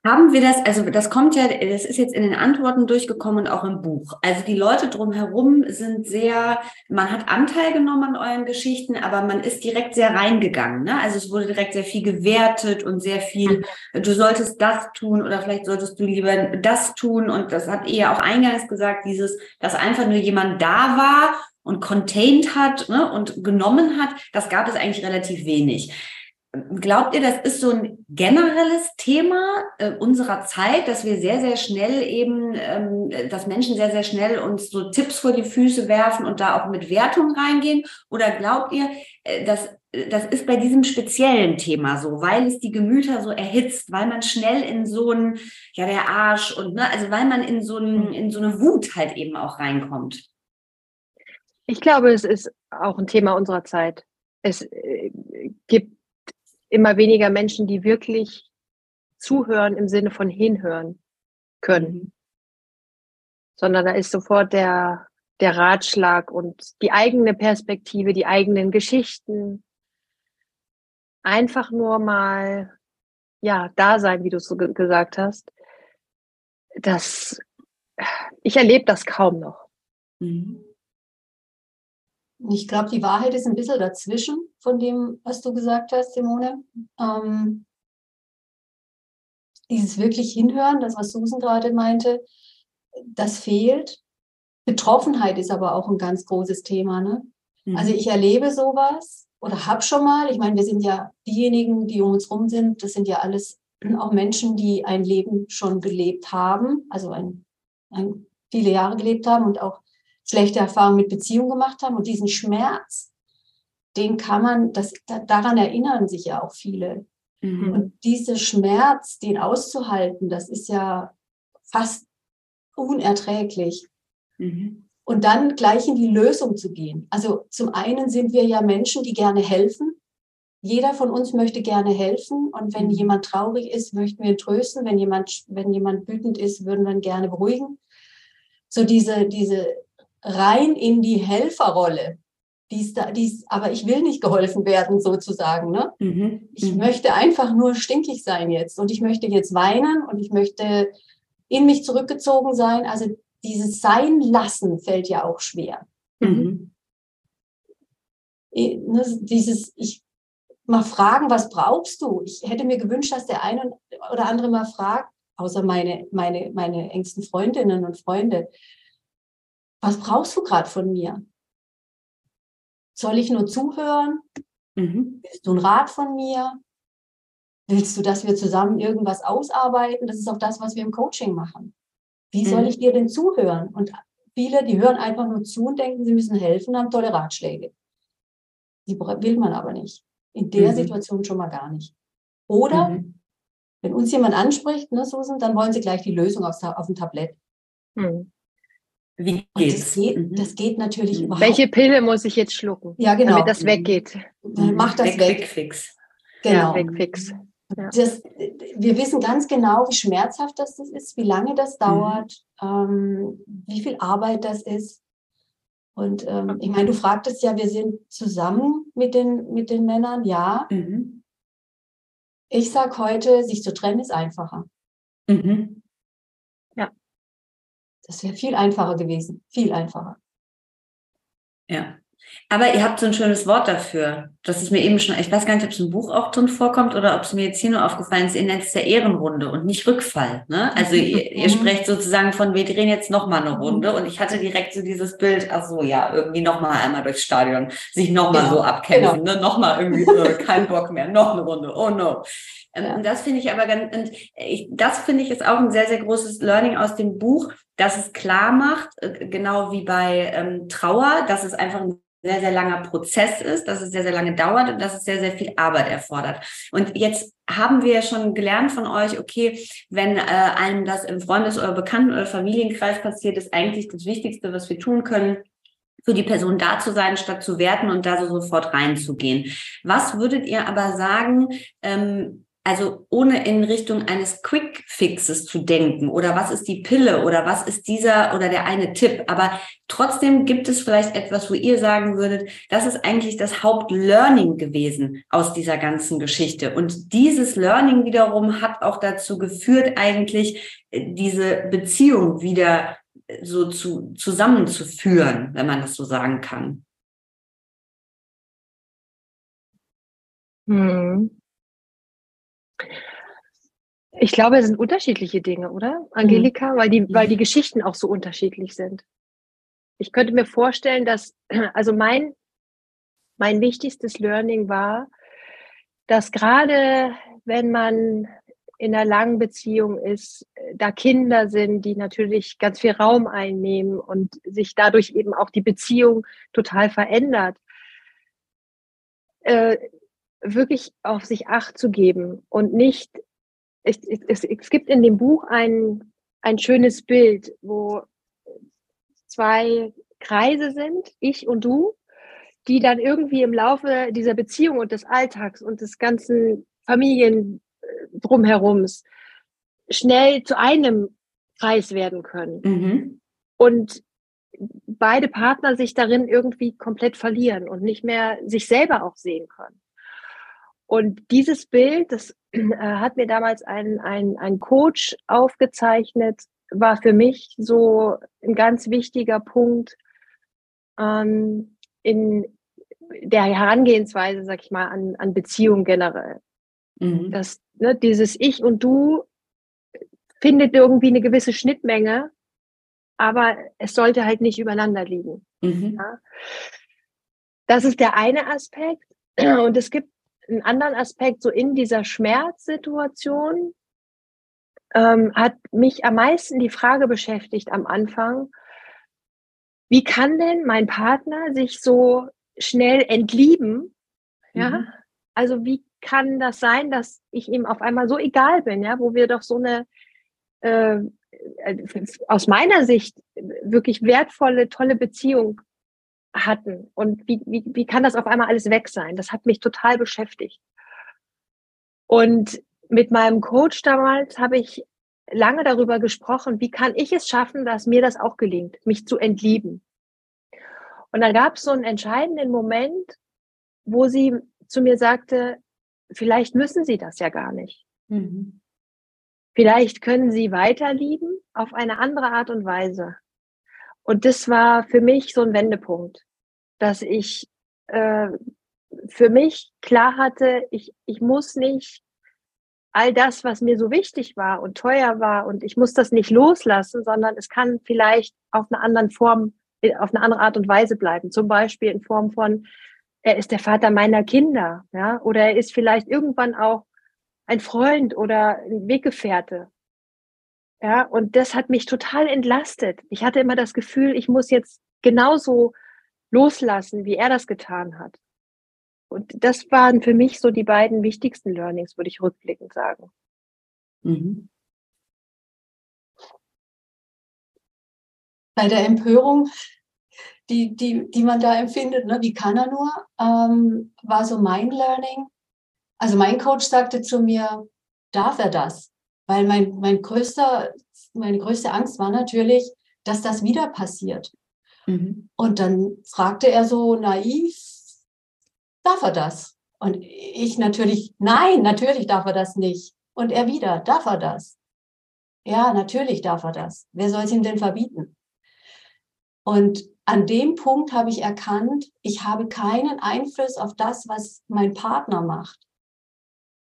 Haben wir das, also das kommt ja, das ist jetzt in den Antworten durchgekommen und auch im Buch. Also die Leute drumherum sind sehr, man hat Anteil genommen an euren Geschichten, aber man ist direkt sehr reingegangen. Ne? Also es wurde direkt sehr viel gewertet und sehr viel, du solltest das tun oder vielleicht solltest du lieber das tun. Und das hat ihr auch eingangs gesagt, dieses, dass einfach nur jemand da war und contained hat ne, und genommen hat, das gab es eigentlich relativ wenig. Glaubt ihr, das ist so ein generelles Thema äh, unserer Zeit, dass wir sehr, sehr schnell eben, ähm, dass Menschen sehr, sehr schnell uns so Tipps vor die Füße werfen und da auch mit Wertung reingehen? Oder glaubt ihr, äh, dass das ist bei diesem speziellen Thema so, weil es die Gemüter so erhitzt, weil man schnell in so ein, ja, der Arsch und, ne, also weil man in so, ein, in so eine Wut halt eben auch reinkommt? Ich glaube, es ist auch ein Thema unserer Zeit. Es äh, gibt immer weniger Menschen, die wirklich zuhören im Sinne von hinhören können. Mhm. Sondern da ist sofort der, der Ratschlag und die eigene Perspektive, die eigenen Geschichten. Einfach nur mal, ja, da sein, wie du es so gesagt hast. Das, ich erlebe das kaum noch. Mhm. Ich glaube, die Wahrheit ist ein bisschen dazwischen von dem, was du gesagt hast, Simone. Ähm, dieses wirklich hinhören, das, was Susan gerade meinte, das fehlt. Betroffenheit ist aber auch ein ganz großes Thema. Ne? Mhm. Also ich erlebe sowas oder habe schon mal, ich meine, wir sind ja diejenigen, die um uns rum sind, das sind ja alles auch Menschen, die ein Leben schon gelebt haben, also ein, ein viele Jahre gelebt haben und auch schlechte Erfahrungen mit Beziehungen gemacht haben. Und diesen Schmerz, den kann man, das, daran erinnern sich ja auch viele. Mhm. Und dieser Schmerz, den auszuhalten, das ist ja fast unerträglich. Mhm. Und dann gleich in die Lösung zu gehen. Also zum einen sind wir ja Menschen, die gerne helfen. Jeder von uns möchte gerne helfen. Und wenn mhm. jemand traurig ist, möchten wir ihn trösten. Wenn jemand, wenn jemand wütend ist, würden wir ihn gerne beruhigen. So diese, diese rein in die Helferrolle. Die ist da, die ist, aber ich will nicht geholfen werden, sozusagen. Ne? Mhm. Ich mhm. möchte einfach nur stinkig sein jetzt und ich möchte jetzt weinen und ich möchte in mich zurückgezogen sein. Also dieses Sein lassen fällt ja auch schwer. Mhm. Ne, dieses, ich mal fragen, was brauchst du? Ich hätte mir gewünscht, dass der eine oder andere mal fragt, außer meine, meine, meine engsten Freundinnen und Freunde, was brauchst du gerade von mir? Soll ich nur zuhören? Mhm. Willst du einen Rat von mir? Willst du, dass wir zusammen irgendwas ausarbeiten? Das ist auch das, was wir im Coaching machen. Wie soll mhm. ich dir denn zuhören? Und viele, die hören einfach nur zu und denken, sie müssen helfen, haben tolle Ratschläge. Die will man aber nicht. In der mhm. Situation schon mal gar nicht. Oder mhm. wenn uns jemand anspricht, ne, Susan, dann wollen sie gleich die Lösung auf, auf dem Tablett. Mhm. Wie geht's? Das geht, mhm. das geht natürlich mhm. überhaupt. Welche Pille muss ich jetzt schlucken? Ja, genau. Damit das weggeht. Mhm. Mach das weg. weg. Fix. Genau. Ja, wegfix. Ja. Das, wir wissen ganz genau, wie schmerzhaft das ist, wie lange das dauert, mhm. ähm, wie viel Arbeit das ist. Und ähm, ich meine, du fragtest ja, wir sind zusammen mit den, mit den Männern, ja. Mhm. Ich sage heute, sich zu trennen ist einfacher. Mhm. Das wäre viel einfacher gewesen, viel einfacher. Ja. Aber ihr habt so ein schönes Wort dafür. Das ist mir eben schon, ich weiß gar nicht, ob es im Buch auch drin vorkommt oder ob es mir jetzt hier nur aufgefallen ist. Ihr nennt es der Ehrenrunde und nicht Rückfall. Ne? Also ihr, ihr sprecht sozusagen von, wir drehen jetzt nochmal eine Runde und ich hatte direkt so dieses Bild, ach so, ja, irgendwie nochmal einmal durchs Stadion, sich nochmal genau. so abkämpfen, genau. ne? nochmal irgendwie, äh, kein Bock mehr, noch eine Runde, oh no. Ähm, ja. Das finde ich aber ganz, und ich, das finde ich ist auch ein sehr, sehr großes Learning aus dem Buch, dass es klar macht, äh, genau wie bei ähm, Trauer, dass es einfach ein sehr, sehr langer Prozess ist, dass es sehr, sehr lange dauert und dass es sehr, sehr viel Arbeit erfordert. Und jetzt haben wir schon gelernt von euch, okay, wenn äh, einem das im Freundes- oder Bekannten- oder Familienkreis passiert, ist eigentlich das Wichtigste, was wir tun können, für die Person da zu sein, statt zu werten und da so sofort reinzugehen. Was würdet ihr aber sagen, ähm, also ohne in Richtung eines Quick Fixes zu denken oder was ist die Pille oder was ist dieser oder der eine Tipp. Aber trotzdem gibt es vielleicht etwas, wo ihr sagen würdet, das ist eigentlich das Hauptlearning gewesen aus dieser ganzen Geschichte. Und dieses Learning wiederum hat auch dazu geführt, eigentlich äh, diese Beziehung wieder äh, so zu, zusammenzuführen, wenn man das so sagen kann. Hm. Ich glaube, es sind unterschiedliche Dinge, oder, Angelika? Mhm. Weil, die, weil die Geschichten auch so unterschiedlich sind. Ich könnte mir vorstellen, dass, also mein, mein wichtigstes Learning war, dass gerade wenn man in einer langen Beziehung ist, da Kinder sind, die natürlich ganz viel Raum einnehmen und sich dadurch eben auch die Beziehung total verändert, äh, wirklich auf sich acht zu geben und nicht es, es, es gibt in dem Buch ein, ein schönes Bild, wo zwei Kreise sind, ich und du, die dann irgendwie im Laufe dieser Beziehung und des Alltags und des ganzen Familien äh, drumherums schnell zu einem Kreis werden können. Mhm. Und beide Partner sich darin irgendwie komplett verlieren und nicht mehr sich selber auch sehen können. Und dieses Bild, das äh, hat mir damals ein, ein, ein Coach aufgezeichnet, war für mich so ein ganz wichtiger Punkt ähm, in der Herangehensweise, sag ich mal, an, an Beziehungen generell. Mhm. Das, ne, dieses Ich und Du findet irgendwie eine gewisse Schnittmenge, aber es sollte halt nicht übereinander liegen. Mhm. Ja? Das ist der eine Aspekt. Und es gibt einen anderen Aspekt, so in dieser Schmerzsituation, ähm, hat mich am meisten die Frage beschäftigt am Anfang, wie kann denn mein Partner sich so schnell entlieben? Ja, mhm. also wie kann das sein, dass ich ihm auf einmal so egal bin, ja, wo wir doch so eine äh, aus meiner Sicht wirklich wertvolle, tolle Beziehung hatten. Und wie, wie, wie kann das auf einmal alles weg sein? Das hat mich total beschäftigt. Und mit meinem Coach damals habe ich lange darüber gesprochen, wie kann ich es schaffen, dass mir das auch gelingt, mich zu entlieben. Und dann gab es so einen entscheidenden Moment, wo sie zu mir sagte, vielleicht müssen Sie das ja gar nicht. Mhm. Vielleicht können Sie weiter lieben auf eine andere Art und Weise. Und das war für mich so ein Wendepunkt, dass ich äh, für mich klar hatte, ich, ich muss nicht all das, was mir so wichtig war und teuer war und ich muss das nicht loslassen, sondern es kann vielleicht auf einer anderen Form, auf eine andere Art und Weise bleiben. Zum Beispiel in Form von, er ist der Vater meiner Kinder, ja, oder er ist vielleicht irgendwann auch ein Freund oder ein Weggefährte. Ja, und das hat mich total entlastet. Ich hatte immer das Gefühl, ich muss jetzt genauso loslassen, wie er das getan hat. Und das waren für mich so die beiden wichtigsten Learnings, würde ich rückblickend sagen. Mhm. Bei der Empörung, die, die, die man da empfindet, ne, wie kann er nur, ähm, war so mein Learning. Also mein Coach sagte zu mir, darf er das? Weil mein, mein größter, meine größte Angst war natürlich, dass das wieder passiert. Mhm. Und dann fragte er so naiv, darf er das? Und ich natürlich, nein, natürlich darf er das nicht. Und er wieder, darf er das? Ja, natürlich darf er das. Wer soll es ihm denn verbieten? Und an dem Punkt habe ich erkannt, ich habe keinen Einfluss auf das, was mein Partner macht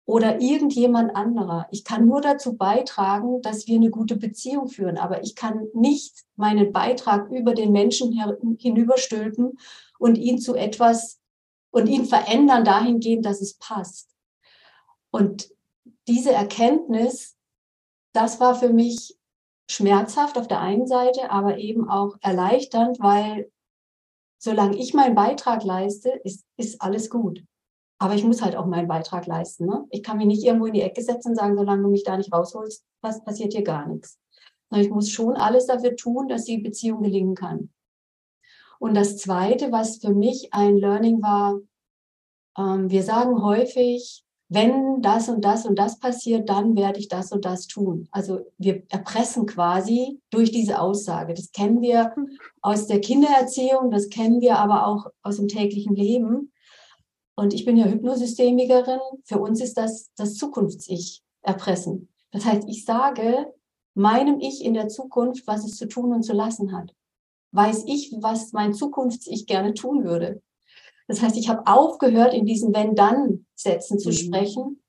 oder irgendjemand anderer. Ich kann nur dazu beitragen, dass wir eine gute Beziehung führen, aber ich kann nicht meinen Beitrag über den Menschen hinüberstülpen und ihn zu etwas und ihn verändern dahingehend, dass es passt. Und diese Erkenntnis, das war für mich schmerzhaft auf der einen Seite, aber eben auch erleichternd, weil solange ich meinen Beitrag leiste, ist, ist alles gut. Aber ich muss halt auch meinen Beitrag leisten. Ne? Ich kann mich nicht irgendwo in die Ecke setzen und sagen, solange du mich da nicht rausholst, was passiert hier gar nichts. Ich muss schon alles dafür tun, dass die Beziehung gelingen kann. Und das Zweite, was für mich ein Learning war, ähm, wir sagen häufig, wenn das und das und das passiert, dann werde ich das und das tun. Also wir erpressen quasi durch diese Aussage. Das kennen wir aus der Kindererziehung, das kennen wir aber auch aus dem täglichen Leben. Und ich bin ja Hypnosystemikerin. Für uns ist das das Zukunfts-Ich erpressen. Das heißt, ich sage meinem Ich in der Zukunft, was es zu tun und zu lassen hat. Weiß ich, was mein Zukunfts-Ich gerne tun würde. Das heißt, ich habe aufgehört, in diesen Wenn-Dann-Sätzen zu mhm. sprechen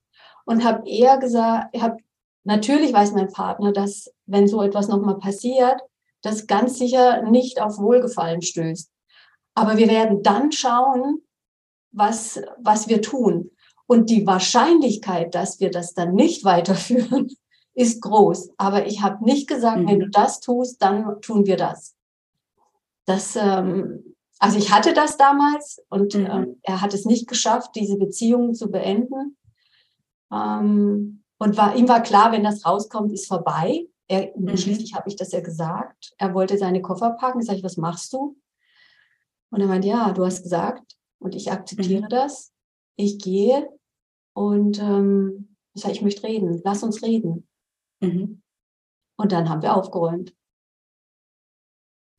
und habe eher gesagt, ich habe natürlich weiß mein Partner, dass wenn so etwas nochmal passiert, das ganz sicher nicht auf Wohlgefallen stößt. Aber wir werden dann schauen, was, was wir tun. Und die Wahrscheinlichkeit, dass wir das dann nicht weiterführen, ist groß. Aber ich habe nicht gesagt, mhm. wenn du das tust, dann tun wir das. Das, ähm, also ich hatte das damals und mhm. ähm, er hat es nicht geschafft, diese Beziehung zu beenden. Ähm, und war, ihm war klar, wenn das rauskommt, ist vorbei. Er, mhm. Schließlich habe ich das ja gesagt. Er wollte seine Koffer packen. Ich sage, was machst du? Und er meinte, ja, du hast gesagt, und ich akzeptiere mhm. das. Ich gehe und ähm, ich sage, ich möchte reden. Lass uns reden. Mhm. Und dann haben wir aufgeräumt.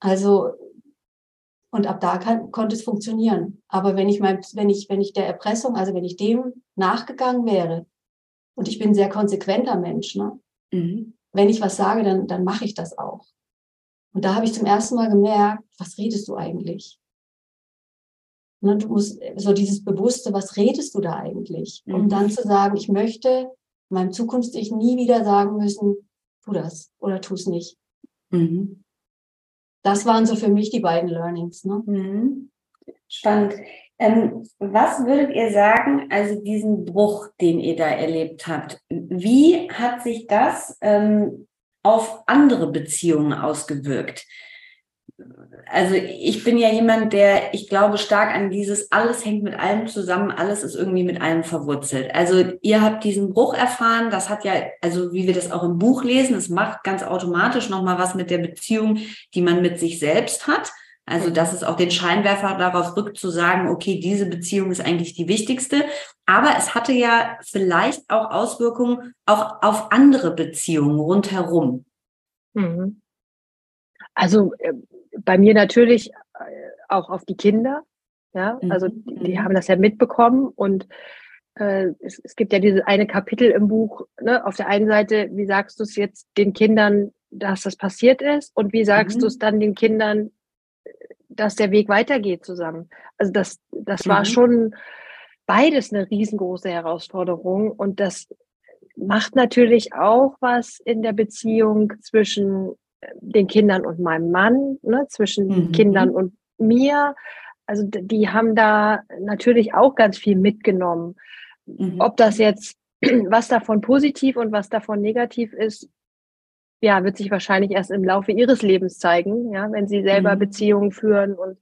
Also und ab da kann, konnte es funktionieren. Aber wenn ich mein, wenn ich, wenn ich der Erpressung, also wenn ich dem nachgegangen wäre, und ich bin ein sehr konsequenter Mensch, ne? Mhm. wenn ich was sage, dann, dann mache ich das auch. Und da habe ich zum ersten Mal gemerkt, was redest du eigentlich? Ne, du musst so dieses Bewusste, was redest du da eigentlich? Um mhm. dann zu sagen, ich möchte meinem Zukunfts-Ich nie wieder sagen müssen, tu das oder tu es nicht. Mhm. Das waren so für mich die beiden Learnings. Ne? Mhm. Spannend. Ähm, was würdet ihr sagen, also diesen Bruch, den ihr da erlebt habt, wie hat sich das ähm, auf andere Beziehungen ausgewirkt? Also ich bin ja jemand, der, ich glaube stark an dieses, alles hängt mit allem zusammen, alles ist irgendwie mit allem verwurzelt. Also ihr habt diesen Bruch erfahren, das hat ja, also wie wir das auch im Buch lesen, es macht ganz automatisch nochmal was mit der Beziehung, die man mit sich selbst hat. Also dass es auch den Scheinwerfer darauf rückt zu sagen, okay, diese Beziehung ist eigentlich die wichtigste. Aber es hatte ja vielleicht auch Auswirkungen auch auf andere Beziehungen rundherum. Mhm. Also äh, bei mir natürlich äh, auch auf die Kinder. Ja, also mhm. die, die, haben das ja mitbekommen und äh, es, es, gibt ja dieses eine Kapitel im Buch. Ne, auf der einen Seite, wie sagst du es jetzt den Kindern, dass das passiert ist und wie sagst mhm. du es dann den Kindern, dass der Weg weitergeht zusammen. Also das, das mhm. war schon beides eine riesengroße Herausforderung und das macht natürlich auch was in der Beziehung zwischen den Kindern und meinem Mann, ne, zwischen mhm. Kindern und mir. Also die haben da natürlich auch ganz viel mitgenommen. Mhm. Ob das jetzt, was davon positiv und was davon negativ ist, ja, wird sich wahrscheinlich erst im Laufe ihres Lebens zeigen, ja, wenn sie selber mhm. Beziehungen führen. Und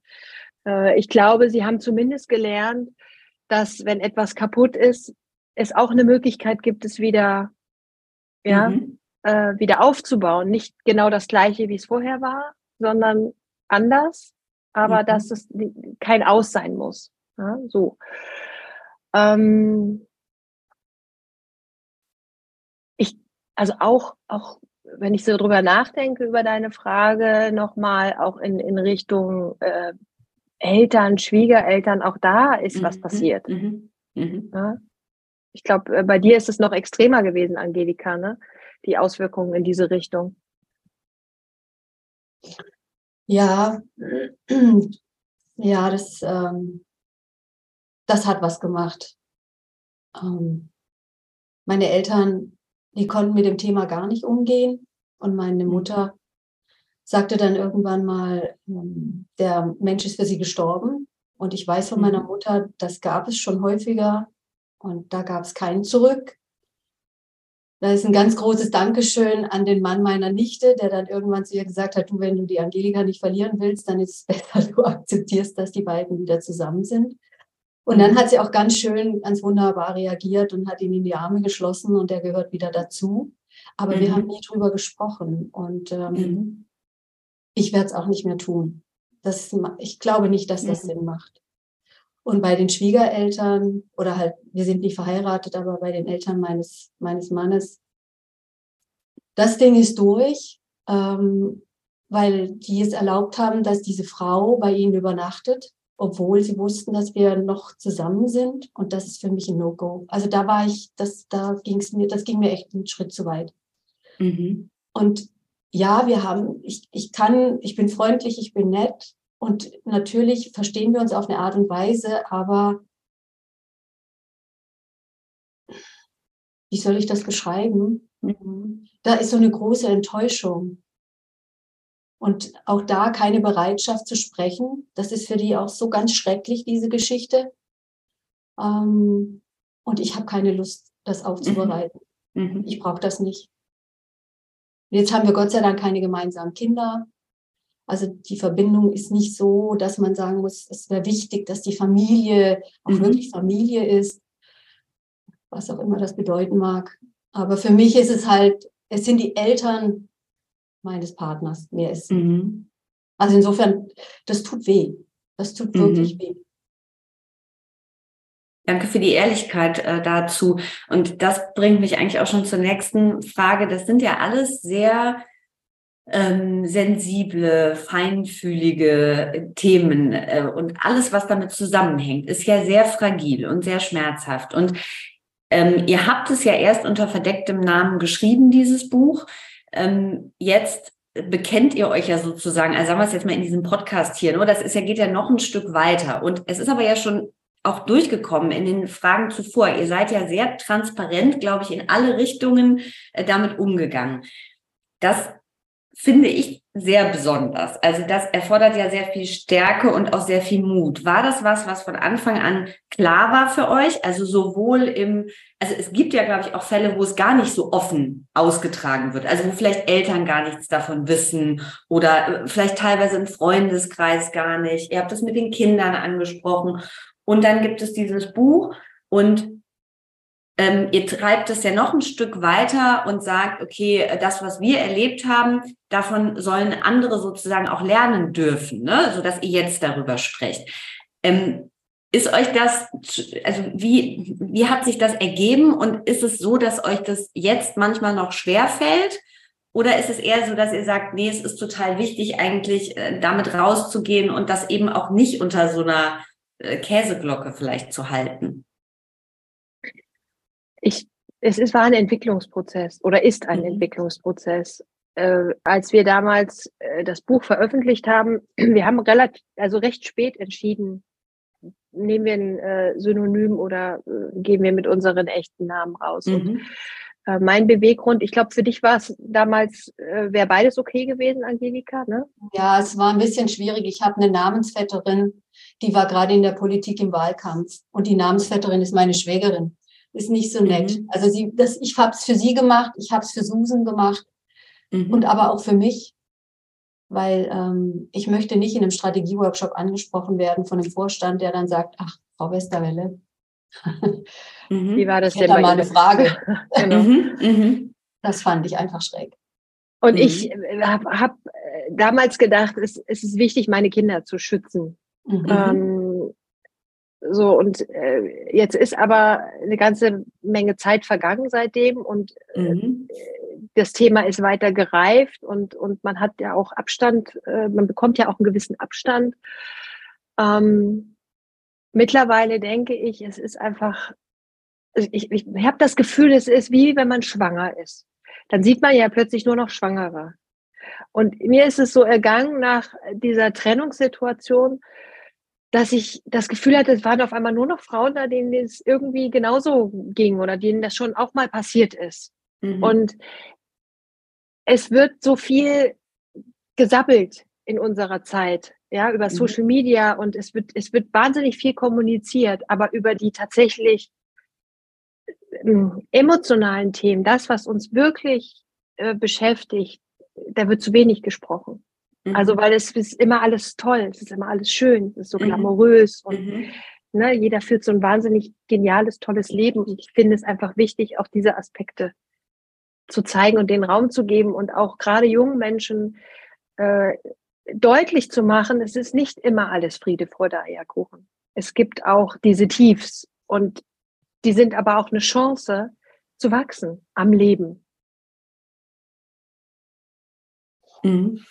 äh, ich glaube, sie haben zumindest gelernt, dass wenn etwas kaputt ist, es auch eine Möglichkeit gibt, es wieder, ja, mhm äh, wieder aufzubauen. Nicht genau das gleiche, wie es vorher war, sondern anders, aber mhm. dass es kein Aus sein muss. Ja, so. Ähm, ich, also auch, auch wenn ich so drüber nachdenke über deine Frage, nochmal auch in, in Richtung äh, Eltern, Schwiegereltern, auch da ist mhm. was passiert. Mhm. Mhm. Ja? Ich glaube, äh, bei dir ist es noch extremer gewesen, Angelika, ne? Die Auswirkungen in diese Richtung? Ja, ja, das, ähm, das hat was gemacht. Ähm, meine Eltern, die konnten mit dem Thema gar nicht umgehen und meine mhm. Mutter sagte dann irgendwann mal, ähm, der Mensch ist für sie gestorben. Und ich weiß von meiner mhm. Mutter, das gab es schon häufiger und da gab es keinen zurück. Da ist ein ganz großes Dankeschön an den Mann meiner Nichte, der dann irgendwann zu ihr gesagt hat, du, wenn du die Angelika nicht verlieren willst, dann ist es besser, du akzeptierst, dass die beiden wieder zusammen sind. Und dann hat sie auch ganz schön, ganz wunderbar reagiert und hat ihn in die Arme geschlossen und er gehört wieder dazu. Aber mhm. wir haben nie drüber gesprochen und ähm, mhm. ich werde es auch nicht mehr tun. Das, ich glaube nicht, dass das mhm. Sinn macht. Und bei den Schwiegereltern oder halt, wir sind nicht verheiratet, aber bei den Eltern meines, meines Mannes, das Ding ist durch, ähm, weil die es erlaubt haben, dass diese Frau bei ihnen übernachtet, obwohl sie wussten, dass wir noch zusammen sind. Und das ist für mich ein No-Go. Also da war ich, das, da ging es mir, das ging mir echt einen Schritt zu weit. Mhm. Und ja, wir haben, ich, ich kann, ich bin freundlich, ich bin nett, und natürlich verstehen wir uns auf eine Art und Weise, aber wie soll ich das beschreiben? Mhm. Da ist so eine große Enttäuschung. Und auch da keine Bereitschaft zu sprechen. Das ist für die auch so ganz schrecklich, diese Geschichte. Ähm, und ich habe keine Lust, das aufzubereiten. Mhm. mhm. Ich brauche das nicht. Jetzt haben wir Gott sei Dank keine gemeinsamen Kinder. Also die Verbindung ist nicht so, dass man sagen muss, es wäre wichtig, dass die Familie auch mhm. wirklich Familie ist, was auch immer das bedeuten mag. Aber für mich ist es halt, es sind die Eltern meines Partners. Mehr ist. Mhm. Also insofern, das tut weh. Das tut mhm. wirklich weh. Danke für die Ehrlichkeit äh, dazu. Und das bringt mich eigentlich auch schon zur nächsten Frage. Das sind ja alles sehr ähm, sensible, feinfühlige Themen äh, und alles, was damit zusammenhängt, ist ja sehr fragil und sehr schmerzhaft. Und ähm, ihr habt es ja erst unter verdecktem Namen geschrieben, dieses Buch. Ähm, jetzt bekennt ihr euch ja sozusagen, also sagen wir es jetzt mal in diesem Podcast hier, nur ne? das ist ja, geht ja noch ein Stück weiter. Und es ist aber ja schon auch durchgekommen in den Fragen zuvor. Ihr seid ja sehr transparent, glaube ich, in alle Richtungen äh, damit umgegangen. Das finde ich sehr besonders. Also das erfordert ja sehr viel Stärke und auch sehr viel Mut. War das was, was von Anfang an klar war für euch? Also sowohl im, also es gibt ja, glaube ich, auch Fälle, wo es gar nicht so offen ausgetragen wird. Also wo vielleicht Eltern gar nichts davon wissen oder äh, vielleicht teilweise im Freundeskreis gar nicht. Ihr habt das mit den Kindern angesprochen. Und dann gibt es dieses Buch und ähm, ihr treibt es ja noch ein Stück weiter und sagt, okay, das, was wir erlebt haben, davon sollen andere sozusagen auch lernen dürfen, ne? sodass ihr jetzt darüber sprecht. Ähm, ist euch das, also wie, wie hat sich das ergeben und ist es so, dass euch das jetzt manchmal noch schwer fällt? Oder ist es eher so, dass ihr sagt, nee, es ist total wichtig, eigentlich äh, damit rauszugehen und das eben auch nicht unter so einer äh, Käseglocke vielleicht zu halten? Ich, es ist, war ein Entwicklungsprozess oder ist ein mhm. Entwicklungsprozess. Äh, als wir damals äh, das Buch veröffentlicht haben, wir haben relativ, also recht spät entschieden, nehmen wir ein äh, Synonym oder äh, gehen wir mit unseren echten Namen raus. Mhm. Und, äh, mein Beweggrund, ich glaube, für dich war es damals, äh, wäre beides okay gewesen, Angelika, ne? Ja, es war ein bisschen schwierig. Ich habe eine Namensvetterin, die war gerade in der Politik im Wahlkampf und die Namensvetterin ist meine Schwägerin ist nicht so nett. Mhm. Also sie, das, ich habe es für sie gemacht, ich habe es für Susan gemacht mhm. und aber auch für mich, weil ähm, ich möchte nicht in einem Strategieworkshop angesprochen werden von einem Vorstand, der dann sagt, ach, Frau Westerwelle, mhm. wie war das ich denn? Da mal eine Frage. genau. Mhm. Mhm. Das fand ich einfach schräg. Und mhm. ich äh, habe hab äh, damals gedacht, es, es ist wichtig, meine Kinder zu schützen. Mhm. Ähm, so, und äh, jetzt ist aber eine ganze Menge Zeit vergangen seitdem und äh, mhm. das Thema ist weiter gereift und, und man hat ja auch Abstand, äh, man bekommt ja auch einen gewissen Abstand. Ähm, mittlerweile denke ich, es ist einfach, ich, ich habe das Gefühl, es ist wie wenn man schwanger ist. Dann sieht man ja plötzlich nur noch Schwangere. Und mir ist es so ergangen nach dieser Trennungssituation, dass ich das Gefühl hatte, es waren auf einmal nur noch Frauen da, denen es irgendwie genauso ging oder denen das schon auch mal passiert ist. Mhm. Und es wird so viel gesabbelt in unserer Zeit, ja, über mhm. Social Media und es wird, es wird wahnsinnig viel kommuniziert, aber über die tatsächlich ähm, emotionalen Themen, das, was uns wirklich äh, beschäftigt, da wird zu wenig gesprochen. Also, mhm. weil es ist immer alles toll, es ist immer alles schön, es ist so mhm. glamourös und mhm. ne, jeder führt so ein wahnsinnig geniales, tolles Leben. Und ich finde es einfach wichtig, auch diese Aspekte zu zeigen und den Raum zu geben und auch gerade jungen Menschen äh, deutlich zu machen, es ist nicht immer alles Friede, Freude, Eierkuchen. Es gibt auch diese Tiefs und die sind aber auch eine Chance zu wachsen am Leben. Mhm.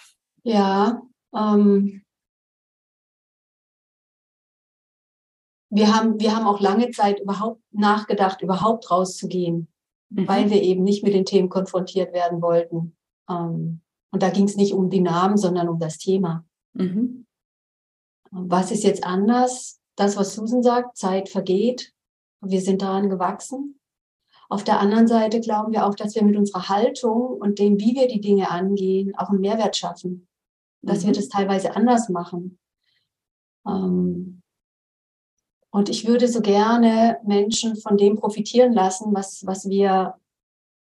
Ja, ähm, wir haben, wir haben auch lange Zeit überhaupt nachgedacht, überhaupt rauszugehen, mhm. weil wir eben nicht mit den Themen konfrontiert werden wollten. Ähm, und da ging es nicht um die Namen, sondern um das Thema. Mhm. Was ist jetzt anders? Das, was Susan sagt, Zeit vergeht. Wir sind daran gewachsen. Auf der anderen Seite glauben wir auch, dass wir mit unserer Haltung und dem, wie wir die Dinge angehen, auch einen Mehrwert schaffen dass mhm. wir das teilweise anders machen. Ähm, und ich würde so gerne Menschen von dem profitieren lassen, was, was wir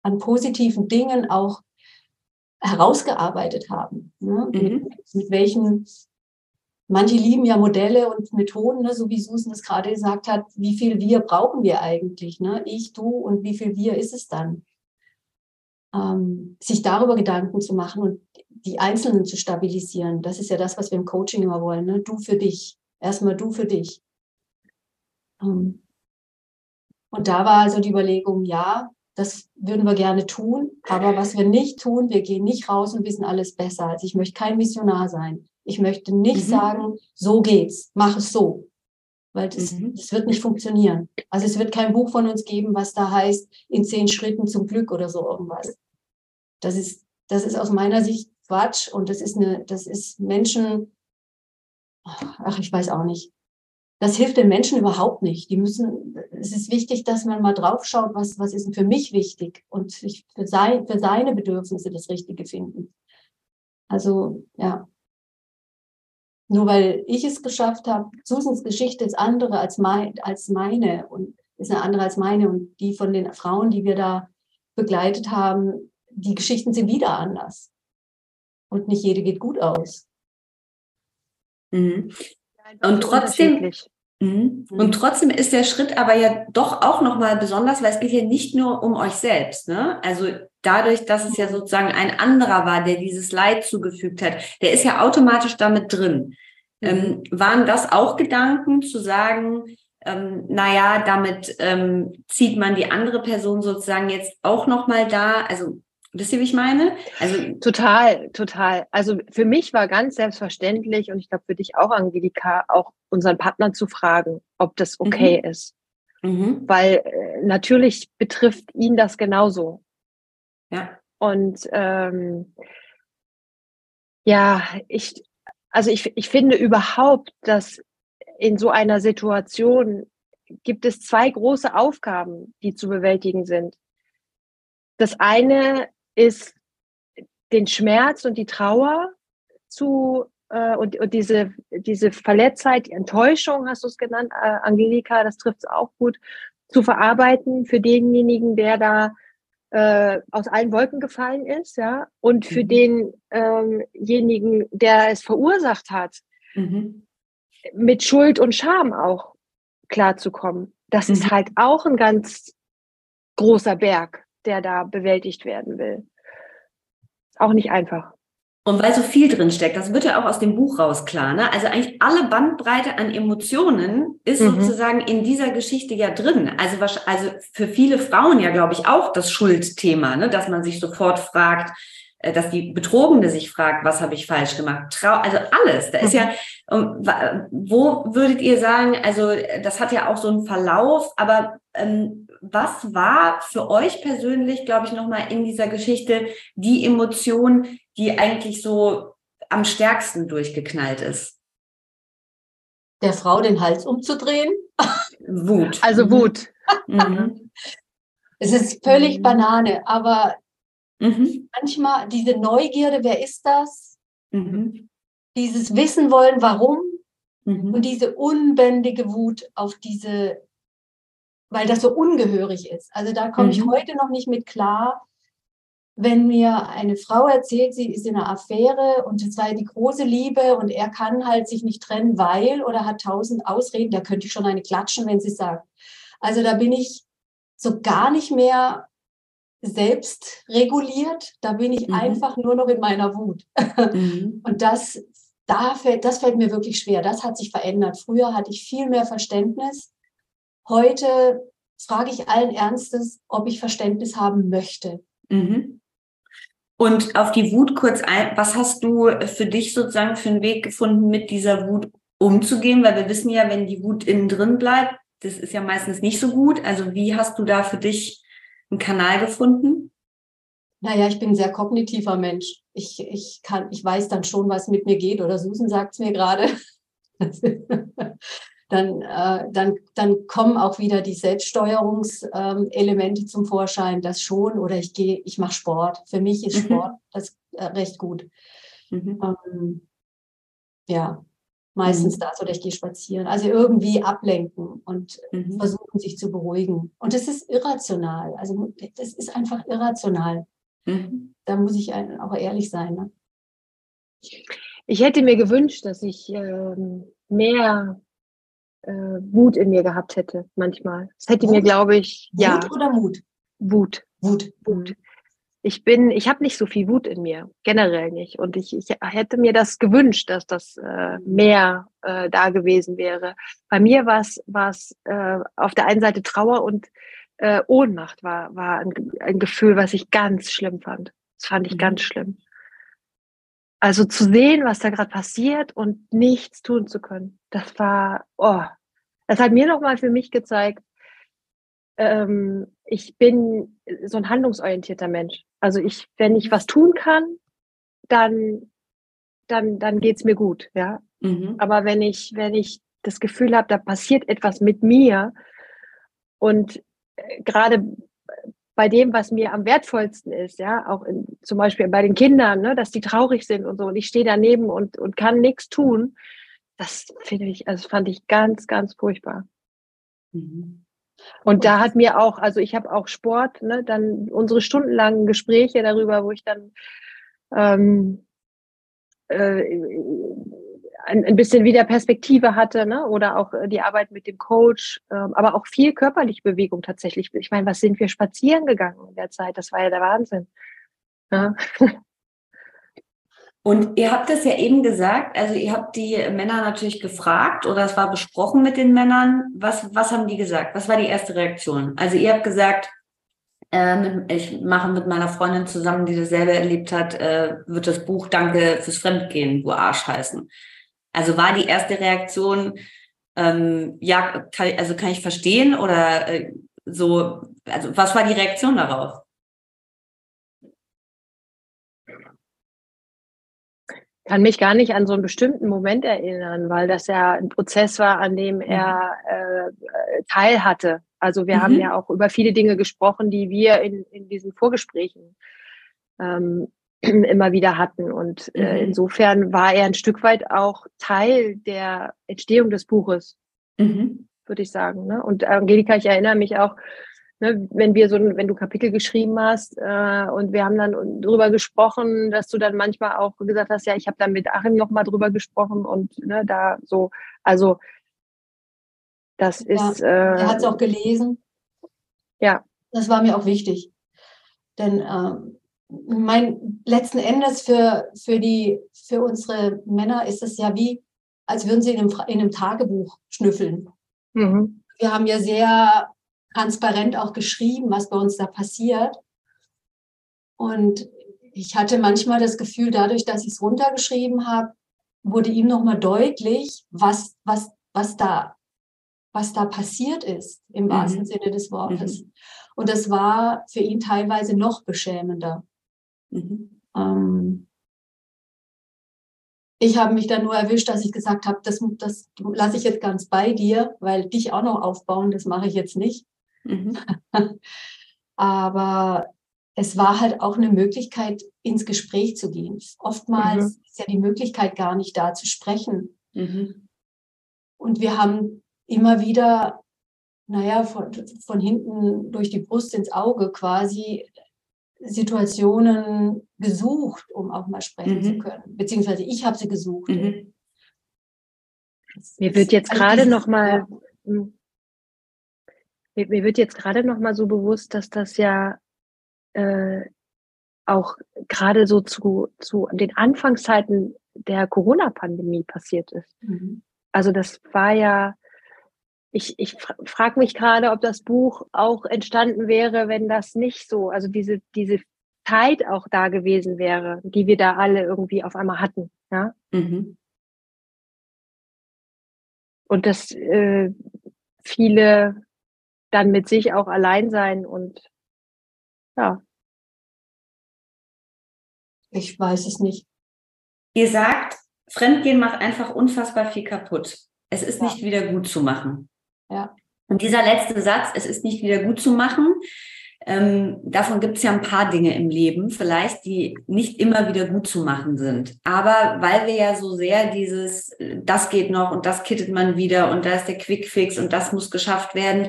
an positiven Dingen auch herausgearbeitet haben. Ne? Mhm. Mit, mit, welchen, manche lieben ja Modelle und Methoden, ne? so wie Susan es gerade gesagt hat, wie viel wir brauchen wir eigentlich? Ne? Ich, du und wie viel wir ist es dann? Ähm, sich darüber Gedanken zu machen und die Einzelnen zu stabilisieren. Das ist ja das, was wir im Coaching immer wollen. Ne? Du für dich. Erstmal du für dich. Ähm, und da war also die Überlegung, ja, das würden wir gerne tun, aber was wir nicht tun, wir gehen nicht raus und wissen alles besser. Also ich möchte kein Missionar sein. Ich möchte nicht mhm. sagen, so geht's, mach es so. Weil das, mhm. das wird nicht funktionieren. Also es wird kein Buch von uns geben, was da heißt, in zehn Schritten zum Glück oder so irgendwas. Das ist, das ist aus meiner Sicht Quatsch und das ist eine, das ist Menschen, ach, ich weiß auch nicht. Das hilft den Menschen überhaupt nicht. Die müssen, es ist wichtig, dass man mal drauf schaut, was, was ist denn für mich wichtig und sich für, sein, für seine Bedürfnisse das Richtige finden. Also, ja. Nur weil ich es geschafft habe, Susans Geschichte ist andere als, mein, als meine und ist eine andere als meine und die von den Frauen, die wir da begleitet haben, die Geschichten sind wieder anders und nicht jede geht gut aus. Mhm. Und trotzdem, mhm. und trotzdem ist der Schritt aber ja doch auch nochmal besonders, weil es geht hier nicht nur um euch selbst. Ne? Also dadurch, dass es ja sozusagen ein anderer war, der dieses Leid zugefügt hat, der ist ja automatisch damit drin. Mhm. Ähm, waren das auch Gedanken zu sagen, ähm, naja, damit ähm, zieht man die andere Person sozusagen jetzt auch nochmal da, also Wisst ihr, wie ich meine? Also total, total. Also für mich war ganz selbstverständlich und ich glaube für dich auch, Angelika, auch unseren Partner zu fragen, ob das okay mhm. ist. Mhm. Weil äh, natürlich betrifft ihn das genauso. Ja. Und ähm, ja, ich, also ich, ich finde überhaupt, dass in so einer Situation gibt es zwei große Aufgaben, die zu bewältigen sind. Das eine ist den Schmerz und die Trauer zu äh, und, und diese, diese Verletztheit, die Enttäuschung, hast du es genannt, äh, Angelika, das trifft es auch gut, zu verarbeiten für denjenigen, der da äh, aus allen Wolken gefallen ist, ja, und für mhm. denjenigen, ähm der es verursacht hat, mhm. mit Schuld und Scham auch klarzukommen. Das mhm. ist halt auch ein ganz großer Berg, der da bewältigt werden will. Auch nicht einfach. Und weil so viel drin steckt, das wird ja auch aus dem Buch raus klar. Ne? Also eigentlich alle Bandbreite an Emotionen ist mhm. sozusagen in dieser Geschichte ja drin. Also, also für viele Frauen ja, glaube ich, auch das Schuldthema, ne? dass man sich sofort fragt, dass die Betrogene sich fragt, was habe ich falsch gemacht? Trau also alles. Da ist ja, um, wo würdet ihr sagen, also das hat ja auch so einen Verlauf, aber ähm, was war für euch persönlich, glaube ich, nochmal in dieser Geschichte die Emotion, die eigentlich so am stärksten durchgeknallt ist? Der Frau den Hals umzudrehen? Wut. Also mhm. Wut. Mhm. Es ist völlig mhm. Banane, aber mhm. manchmal diese Neugierde, wer ist das? Mhm. Dieses Wissen wollen, warum? Mhm. Und diese unbändige Wut auf diese, weil das so ungehörig ist. Also da komme ich mhm. heute noch nicht mit klar, wenn mir eine Frau erzählt, sie ist in einer Affäre und es sei die große Liebe und er kann halt sich nicht trennen, weil oder hat tausend Ausreden, da könnte ich schon eine klatschen, wenn sie sagt. Also da bin ich so gar nicht mehr selbst reguliert. Da bin ich mhm. einfach nur noch in meiner Wut. Mhm. Und das, da fällt, das fällt mir wirklich schwer. Das hat sich verändert. Früher hatte ich viel mehr Verständnis. Heute frage ich allen Ernstes, ob ich Verständnis haben möchte. Mhm. Und auf die Wut kurz ein, was hast du für dich sozusagen für einen Weg gefunden, mit dieser Wut umzugehen? Weil wir wissen ja, wenn die Wut innen drin bleibt, das ist ja meistens nicht so gut. Also wie hast du da für dich einen Kanal gefunden? Naja, ich bin ein sehr kognitiver Mensch. Ich, ich, kann, ich weiß dann schon, was mit mir geht. Oder Susan sagt es mir gerade. dann, äh, dann, dann kommen auch wieder die Selbststeuerungselemente ähm, zum Vorschein. Das schon. Oder ich gehe, ich mache Sport. Für mich ist mhm. Sport das äh, recht gut. Mhm. Ähm, ja, meistens mhm. das oder ich gehe spazieren. Also irgendwie ablenken und mhm. versuchen, sich zu beruhigen. Und das ist irrational. Also das ist einfach irrational. Mhm. Da muss ich auch ehrlich sein. Ne? Ich hätte mir gewünscht, dass ich ähm, mehr äh, Wut in mir gehabt hätte, manchmal. Das hätte Wut? mir, glaube ich, Wut ja. Wut oder Mut? Wut. Wut. Wut ich bin, ich habe nicht so viel Wut in mir, generell nicht. Und ich, ich hätte mir das gewünscht, dass das äh, mehr äh, da gewesen wäre. Bei mir war es äh, auf der einen Seite Trauer und äh, Ohnmacht war, war ein, ein Gefühl, was ich ganz schlimm fand. Das fand ich mhm. ganz schlimm. Also zu sehen, was da gerade passiert und nichts tun zu können, das war, oh, das hat mir nochmal für mich gezeigt, ähm, ich bin so ein handlungsorientierter Mensch. Also ich, wenn ich was tun kann, dann, dann, dann geht's mir gut, ja. Mhm. Aber wenn ich, wenn ich das Gefühl habe, da passiert etwas mit mir und äh, gerade bei dem, was mir am wertvollsten ist, ja, auch in, zum Beispiel bei den Kindern, ne, dass die traurig sind und so, und ich stehe daneben und, und kann nichts tun, das finde ich, also fand ich ganz, ganz furchtbar. Mhm. Und da hat mir auch, also ich habe auch Sport, ne, dann unsere stundenlangen Gespräche darüber, wo ich dann ähm, äh, ein, ein bisschen wieder Perspektive hatte, ne? oder auch äh, die Arbeit mit dem Coach, äh, aber auch viel körperliche Bewegung tatsächlich. Ich meine, was sind wir spazieren gegangen in der Zeit? Das war ja der Wahnsinn. Ja. Und ihr habt es ja eben gesagt, also ihr habt die Männer natürlich gefragt oder es war besprochen mit den Männern. Was, was haben die gesagt? Was war die erste Reaktion? Also ihr habt gesagt, äh, ich mache mit meiner Freundin zusammen, die dasselbe erlebt hat, äh, wird das Buch Danke fürs Fremdgehen, du Arsch heißen. Also war die erste Reaktion, ähm, ja, kann, also kann ich verstehen oder äh, so, also was war die Reaktion darauf? Kann mich gar nicht an so einen bestimmten Moment erinnern, weil das ja ein Prozess war, an dem mhm. er äh, teil hatte. Also wir mhm. haben ja auch über viele Dinge gesprochen, die wir in, in diesen Vorgesprächen ähm, immer wieder hatten. Und äh, mhm. insofern war er ein Stück weit auch Teil der Entstehung des Buches, mhm. würde ich sagen. Ne? Und Angelika, ich erinnere mich auch, ne, wenn wir so, wenn du Kapitel geschrieben hast äh, und wir haben dann drüber gesprochen, dass du dann manchmal auch gesagt hast, ja, ich habe dann mit Achim noch mal drüber gesprochen und ne, da so, also das ja, ist. Äh, er hat es auch gelesen. Ja. Das war mir auch wichtig, denn äh, mein letzten Endes für für die für unsere Männer ist es ja wie, als würden sie in einem, in einem Tagebuch schnüffeln. Mhm. Wir haben ja sehr transparent auch geschrieben, was bei uns da passiert. Und ich hatte manchmal das Gefühl, dadurch, dass ich es runtergeschrieben habe, wurde ihm nochmal deutlich, was, was, was da, was da passiert ist, im mhm. wahrsten Sinne des Wortes. Mhm. Und das war für ihn teilweise noch beschämender. Mhm. Ähm, ich habe mich dann nur erwischt, dass ich gesagt habe, das, das lasse ich jetzt ganz bei dir, weil dich auch noch aufbauen, das mache ich jetzt nicht. Mhm. Aber es war halt auch eine Möglichkeit, ins Gespräch zu gehen. Oftmals mhm. ist ja die Möglichkeit gar nicht da zu sprechen. Mhm. Und wir haben immer wieder, naja, von, von hinten durch die Brust ins Auge quasi Situationen gesucht, um auch mal sprechen mhm. zu können. Beziehungsweise ich habe sie gesucht. Mhm. Mir wird jetzt also gerade noch mal hm. Mir, mir, wird jetzt gerade noch mal so bewusst, dass das ja äh, auch gerade so zu, zu den Anfangszeiten der Corona-Pandemie passiert ist. Mhm. Also das war ja, ich, ich frage mich gerade, ob das Buch auch entstanden wäre, wenn das nicht so, also diese, diese Zeit auch da gewesen wäre, die wir da alle irgendwie auf einmal hatten. Ja? Mhm. Und dass äh, viele dann mit sich auch allein sein und ja. Ich weiß es nicht. Ihr sagt, Fremdgehen macht einfach unfassbar viel kaputt. Es ist ja. nicht wieder gut zu machen. Ja. Und dieser letzte Satz, es ist nicht wieder gut zu machen, ähm, davon gibt es ja ein paar Dinge im Leben, vielleicht, die nicht immer wieder gut zu machen sind. Aber weil wir ja so sehr dieses, das geht noch und das kittet man wieder und da ist der Quickfix und das muss geschafft werden,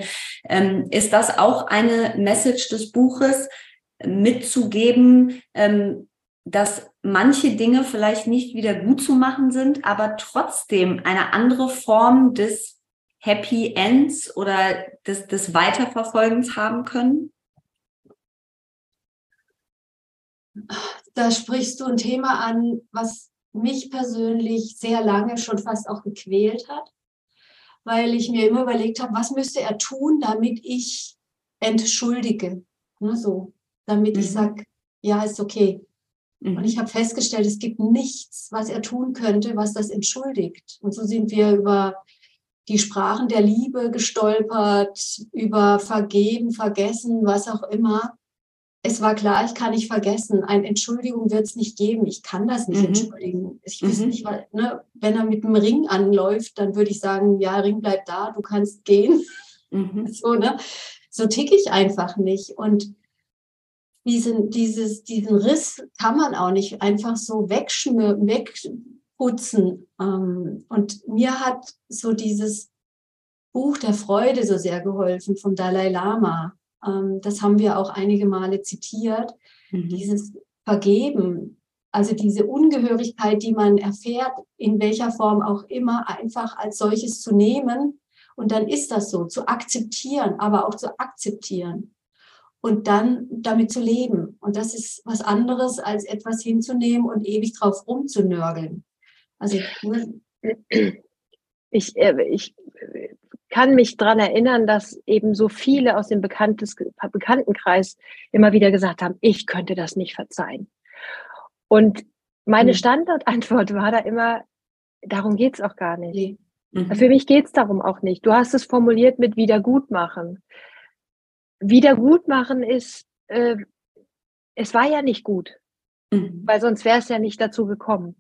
ähm, ist das auch eine Message des Buches, mitzugeben, ähm, dass manche Dinge vielleicht nicht wieder gut zu machen sind, aber trotzdem eine andere Form des Happy Ends oder des, des Weiterverfolgens haben können? Da sprichst du ein Thema an, was mich persönlich sehr lange schon fast auch gequält hat, weil ich mir immer überlegt habe, was müsste er tun, damit ich entschuldige, ne, so, damit mhm. ich sage, ja, ist okay. Mhm. Und ich habe festgestellt, es gibt nichts, was er tun könnte, was das entschuldigt. Und so sind wir über die Sprachen der Liebe gestolpert, über Vergeben, Vergessen, was auch immer es war klar, ich kann nicht vergessen, eine Entschuldigung wird es nicht geben. Ich kann das nicht mhm. entschuldigen. Ich mhm. weiß nicht, weil, ne, wenn er mit einem Ring anläuft, dann würde ich sagen, ja, Ring bleibt da, du kannst gehen. Mhm. So, ne? so ticke ich einfach nicht. Und diesen, dieses, diesen Riss kann man auch nicht einfach so wegschmüren, wegputzen. Ähm, und mir hat so dieses Buch der Freude so sehr geholfen vom Dalai Lama das haben wir auch einige Male zitiert, mhm. dieses Vergeben, also diese Ungehörigkeit, die man erfährt, in welcher Form auch immer, einfach als solches zu nehmen. Und dann ist das so, zu akzeptieren, aber auch zu akzeptieren und dann damit zu leben. Und das ist was anderes, als etwas hinzunehmen und ewig drauf rumzunörgeln. Also ich, äh, ich kann mich dran erinnern, dass eben so viele aus dem Bekanntes, Bekanntenkreis immer wieder gesagt haben, ich könnte das nicht verzeihen. Und meine mhm. Standardantwort war da immer, darum geht's auch gar nicht. Mhm. Für mich geht's darum auch nicht. Du hast es formuliert mit Wiedergutmachen. Wiedergutmachen ist, äh, es war ja nicht gut, mhm. weil sonst wäre es ja nicht dazu gekommen.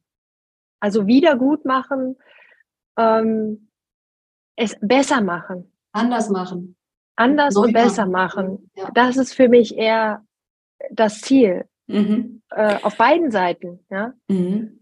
Also Wiedergutmachen, ähm, es besser machen. Anders machen. Anders Neu und besser machen. Ja. Das ist für mich eher das Ziel. Mhm. Äh, auf beiden Seiten. Ja? Mhm.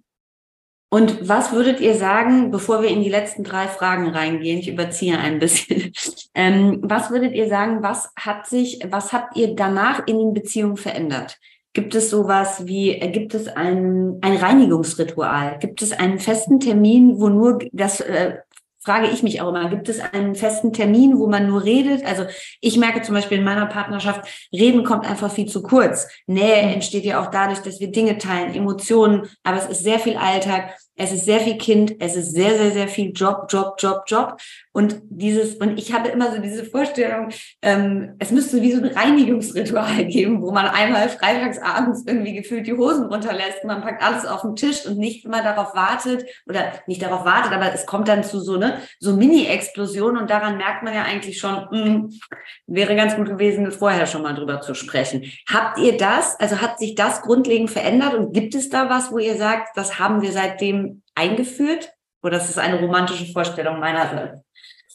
Und was würdet ihr sagen, bevor wir in die letzten drei Fragen reingehen, ich überziehe ein bisschen, ähm, was würdet ihr sagen, was hat sich, was habt ihr danach in den Beziehungen verändert? Gibt es sowas wie, äh, gibt es ein, ein Reinigungsritual? Gibt es einen festen Termin, wo nur das äh, frage ich mich auch immer, gibt es einen festen Termin, wo man nur redet? Also ich merke zum Beispiel in meiner Partnerschaft, reden kommt einfach viel zu kurz. Nähe entsteht ja auch dadurch, dass wir Dinge teilen, Emotionen, aber es ist sehr viel Alltag. Es ist sehr viel Kind, es ist sehr, sehr, sehr viel Job, Job, Job, Job. Und dieses, und ich habe immer so diese Vorstellung, ähm, es müsste wie so ein Reinigungsritual geben, wo man einmal freitags abends irgendwie gefühlt die Hosen runterlässt, man packt alles auf den Tisch und nicht immer darauf wartet, oder nicht darauf wartet, aber es kommt dann zu so, ne, so Mini-Explosionen und daran merkt man ja eigentlich schon, mh, hm, wäre ganz gut gewesen, vorher schon mal drüber zu sprechen. Habt ihr das, also hat sich das grundlegend verändert und gibt es da was, wo ihr sagt, das haben wir seitdem eingeführt? Oder ist es eine romantische Vorstellung meinerseits?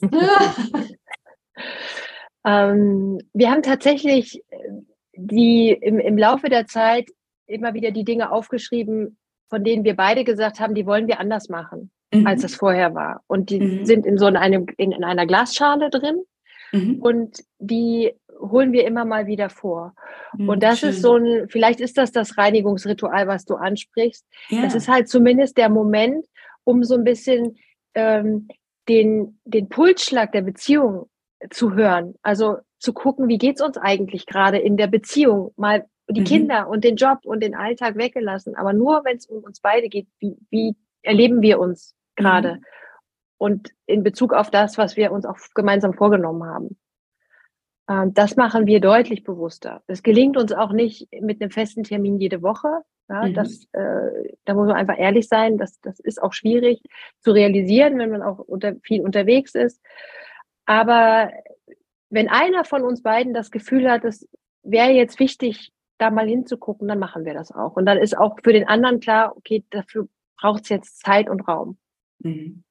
ähm, wir haben tatsächlich äh, die im, im Laufe der Zeit immer wieder die Dinge aufgeschrieben, von denen wir beide gesagt haben, die wollen wir anders machen, mhm. als es vorher war. Und die mhm. sind in so einem, in, in einer Glasschale drin. Mhm. Und die holen wir immer mal wieder vor. Mhm, und das schön. ist so ein, vielleicht ist das das Reinigungsritual, was du ansprichst. Ja. Das ist halt zumindest der Moment, um so ein bisschen ähm, den, den Pulsschlag der Beziehung zu hören. Also zu gucken, wie geht's uns eigentlich gerade in der Beziehung? Mal die mhm. Kinder und den Job und den Alltag weggelassen, aber nur wenn es um uns beide geht, wie, wie erleben wir uns gerade? Mhm. Und in Bezug auf das, was wir uns auch gemeinsam vorgenommen haben. Ähm, das machen wir deutlich bewusster. Es gelingt uns auch nicht mit einem festen Termin jede Woche. Ja, mhm. das, äh, da muss man einfach ehrlich sein. Das, das ist auch schwierig zu realisieren, wenn man auch unter, viel unterwegs ist. Aber wenn einer von uns beiden das Gefühl hat, es wäre jetzt wichtig, da mal hinzugucken, dann machen wir das auch. Und dann ist auch für den anderen klar, okay, dafür braucht es jetzt Zeit und Raum. Mhm.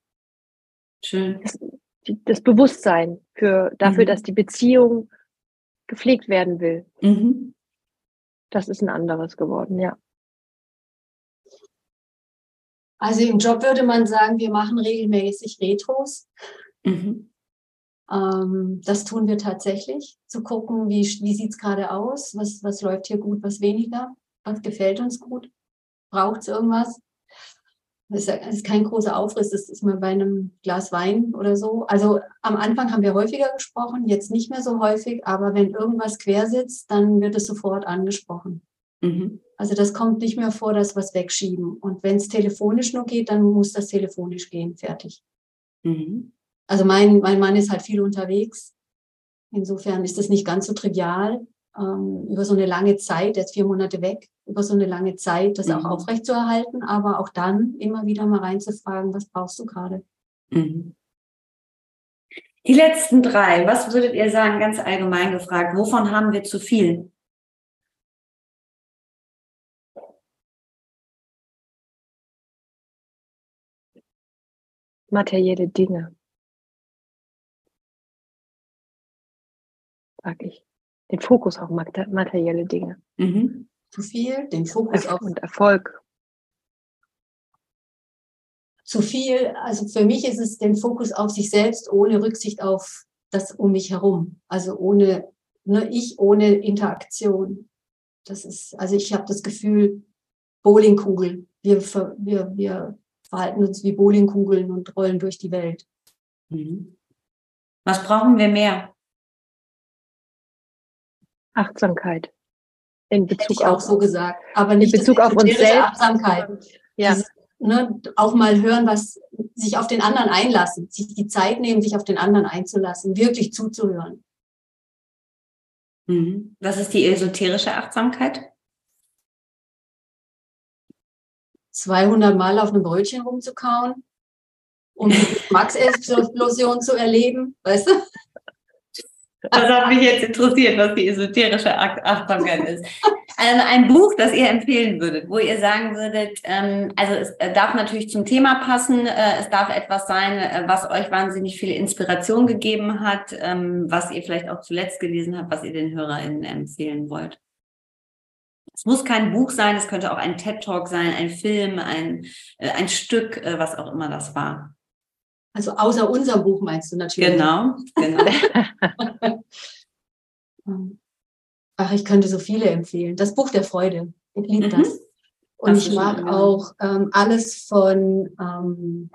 Schön. Das, das Bewusstsein für, dafür, mhm. dass die Beziehung gepflegt werden will. Mhm. Das ist ein anderes geworden, ja. Also im Job würde man sagen, wir machen regelmäßig Retros. Mhm. Ähm, das tun wir tatsächlich, zu gucken, wie, wie sieht es gerade aus, was, was läuft hier gut, was weniger, was gefällt uns gut, braucht es irgendwas. Das ist kein großer Aufriss, das ist mal bei einem Glas Wein oder so. Also am Anfang haben wir häufiger gesprochen, jetzt nicht mehr so häufig, aber wenn irgendwas quer sitzt, dann wird es sofort angesprochen. Mhm. Also das kommt nicht mehr vor, dass wir es wegschieben. Und wenn es telefonisch nur geht, dann muss das telefonisch gehen, fertig. Mhm. Also mein, mein Mann ist halt viel unterwegs. Insofern ist das nicht ganz so trivial ähm, über so eine lange Zeit, jetzt vier Monate weg, über so eine lange Zeit das mhm. auch aufrechtzuerhalten, aber auch dann immer wieder mal reinzufragen, was brauchst du gerade? Mhm. Die letzten drei, was würdet ihr sagen, ganz allgemein gefragt, wovon haben wir zu viel? Materielle Dinge. Sag ich den Fokus auf materielle Dinge. Mhm. Zu viel, den Fokus auf und Erfolg. Zu viel, also für mich ist es den Fokus auf sich selbst ohne Rücksicht auf das um mich herum. Also ohne, nur ich ohne Interaktion. Das ist, also ich habe das Gefühl, Bowlingkugel. Wir, wir, wir verhalten uns wie Bowlingkugeln und rollen durch die Welt. Mhm. Was brauchen wir mehr? Achtsamkeit. In Bezug Hätte ich auch so gesagt, aber nicht in Bezug auf uns selbst. Achtsamkeit. Ja. Dieses, ne, auch mal hören, was sich auf den anderen einlassen, sich die Zeit nehmen, sich auf den anderen einzulassen, wirklich zuzuhören. Mhm. Was ist die esoterische Achtsamkeit? 200 Mal auf einem Brötchen rumzukauen, um die Geschmacksexplosion zu erleben, weißt du? Das hat mich jetzt interessiert, was die esoterische Achtsamkeit ist. Also ein Buch, das ihr empfehlen würdet, wo ihr sagen würdet, ähm, also es äh, darf natürlich zum Thema passen, äh, es darf etwas sein, äh, was euch wahnsinnig viel Inspiration gegeben hat, ähm, was ihr vielleicht auch zuletzt gelesen habt, was ihr den HörerInnen empfehlen wollt. Es muss kein Buch sein, es könnte auch ein TED-Talk sein, ein Film, ein, äh, ein Stück, äh, was auch immer das war. Also außer unserem Buch meinst du natürlich. Genau, genau. Ach, ich könnte so viele empfehlen. Das Buch der Freude. Ich liebe mhm. das. Und das ich mag schön, auch ähm, alles von, ähm,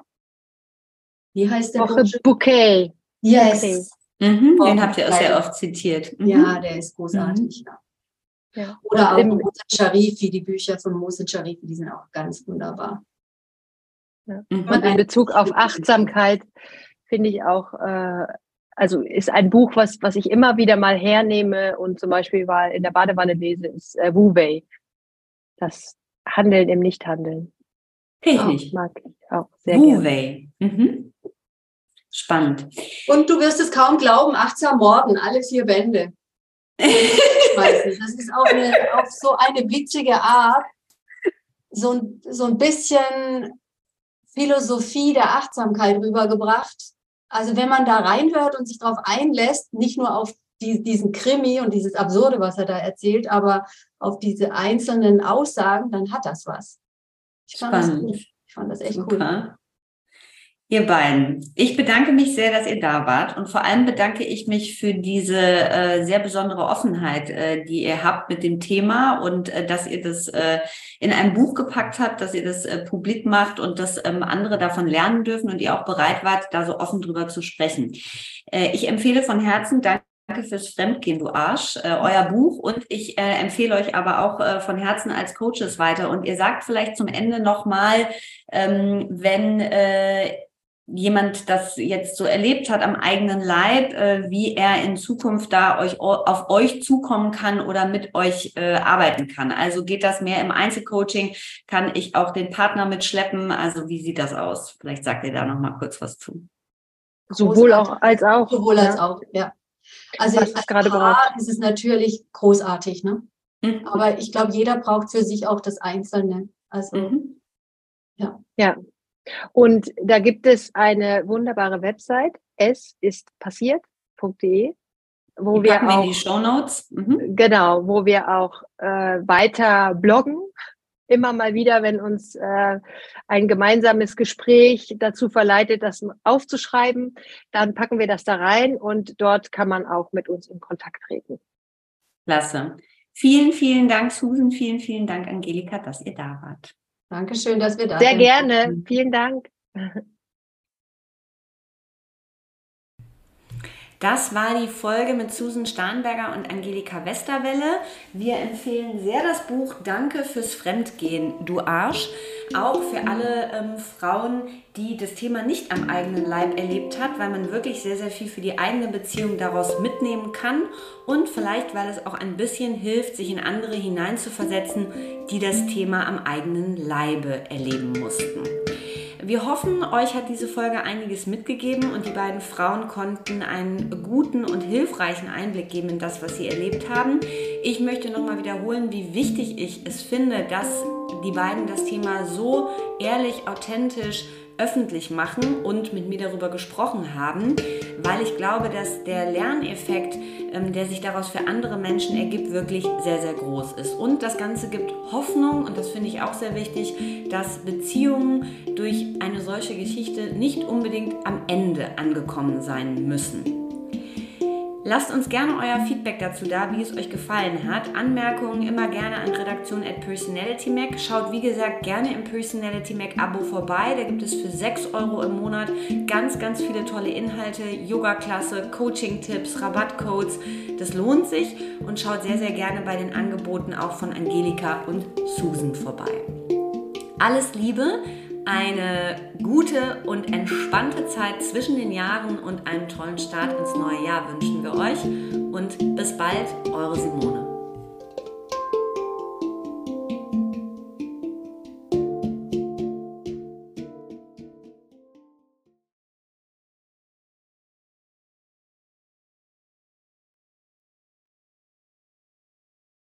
wie heißt der Buch? Bouquet. Yes. Mhm, den habt ihr auch sehr oft zitiert. Mhm. Ja, der ist großartig. Mhm. Ja. Oder auch Mohsen Sharifi, die Bücher von Mohsen Sharifi, die sind auch ganz wunderbar. Ja. Mhm. Und in Bezug auf Achtsamkeit finde ich auch, äh, also ist ein Buch, was, was ich immer wieder mal hernehme und zum Beispiel mal in der Badewanne lese, ist äh, Wu Wei. Das Handeln im Nichthandeln. Ich Mag ich auch sehr Wu Wei. Mhm. Spannend. Und du wirst es kaum glauben, achtsam Morden, alle vier Bände. das ist auch eine, auf so eine witzige Art, so, so ein bisschen Philosophie der Achtsamkeit rübergebracht. Also wenn man da reinhört und sich darauf einlässt, nicht nur auf die, diesen Krimi und dieses Absurde, was er da erzählt, aber auf diese einzelnen Aussagen, dann hat das was. Ich fand, Spannend. Das, ich fand das echt Super. cool. Ihr beiden, ich bedanke mich sehr, dass ihr da wart und vor allem bedanke ich mich für diese äh, sehr besondere Offenheit, äh, die ihr habt mit dem Thema und äh, dass ihr das äh, in ein Buch gepackt habt, dass ihr das äh, publik macht und dass ähm, andere davon lernen dürfen und ihr auch bereit wart, da so offen drüber zu sprechen. Äh, ich empfehle von Herzen, danke Danke fürs Fremdgehen, du Arsch, äh, euer Buch. Und ich äh, empfehle euch aber auch äh, von Herzen als Coaches weiter. Und ihr sagt vielleicht zum Ende nochmal, ähm, wenn äh, jemand das jetzt so erlebt hat am eigenen Leib, äh, wie er in Zukunft da euch auf euch zukommen kann oder mit euch äh, arbeiten kann. Also geht das mehr im Einzelcoaching? Kann ich auch den Partner mitschleppen? Also wie sieht das aus? Vielleicht sagt ihr da noch mal kurz was zu. Sowohl auch als auch. Sowohl ja. als auch, ja. Also als gerade Paar ist es natürlich großartig, ne? Mhm. Aber ich glaube, jeder braucht für sich auch das Einzelne. Also mhm. ja. Ja, und da gibt es eine wunderbare Website, es ist passiert.de, wo wir auch in die Show Notes. Mhm. Genau, wo wir auch äh, weiter bloggen. Immer mal wieder, wenn uns äh, ein gemeinsames Gespräch dazu verleitet, das aufzuschreiben, dann packen wir das da rein und dort kann man auch mit uns in Kontakt treten. Klasse. Vielen, vielen Dank, Susan. Vielen, vielen Dank, Angelika, dass ihr da wart. Dankeschön, dass wir da Sehr sind. Sehr gerne. Vielen Dank. Das war die Folge mit Susan Starnberger und Angelika Westerwelle. Wir empfehlen sehr das Buch Danke fürs Fremdgehen, du Arsch. Auch für alle ähm, Frauen, die das Thema nicht am eigenen Leib erlebt hat, weil man wirklich sehr, sehr viel für die eigene Beziehung daraus mitnehmen kann und vielleicht, weil es auch ein bisschen hilft, sich in andere hineinzuversetzen, die das Thema am eigenen Leibe erleben mussten. Wir hoffen, euch hat diese Folge einiges mitgegeben und die beiden Frauen konnten einen guten und hilfreichen Einblick geben in das, was sie erlebt haben. Ich möchte nochmal wiederholen, wie wichtig ich es finde, dass die beiden das Thema so ehrlich, authentisch, öffentlich machen und mit mir darüber gesprochen haben, weil ich glaube, dass der Lerneffekt, ähm, der sich daraus für andere Menschen ergibt, wirklich sehr, sehr groß ist. Und das Ganze gibt Hoffnung, und das finde ich auch sehr wichtig, dass Beziehungen durch eine solche Geschichte nicht unbedingt am Ende angekommen sein müssen. Lasst uns gerne euer Feedback dazu da, wie es euch gefallen hat. Anmerkungen immer gerne an redaktion at PersonalityMac. Schaut wie gesagt gerne im Personality Mac Abo vorbei. Da gibt es für 6 Euro im Monat ganz, ganz viele tolle Inhalte, Yoga-Klasse, Coaching-Tipps, Rabattcodes. Das lohnt sich und schaut sehr, sehr gerne bei den Angeboten auch von Angelika und Susan vorbei. Alles Liebe! Eine gute und entspannte Zeit zwischen den Jahren und einen tollen Start ins neue Jahr wünschen wir euch. Und bis bald, eure Simone.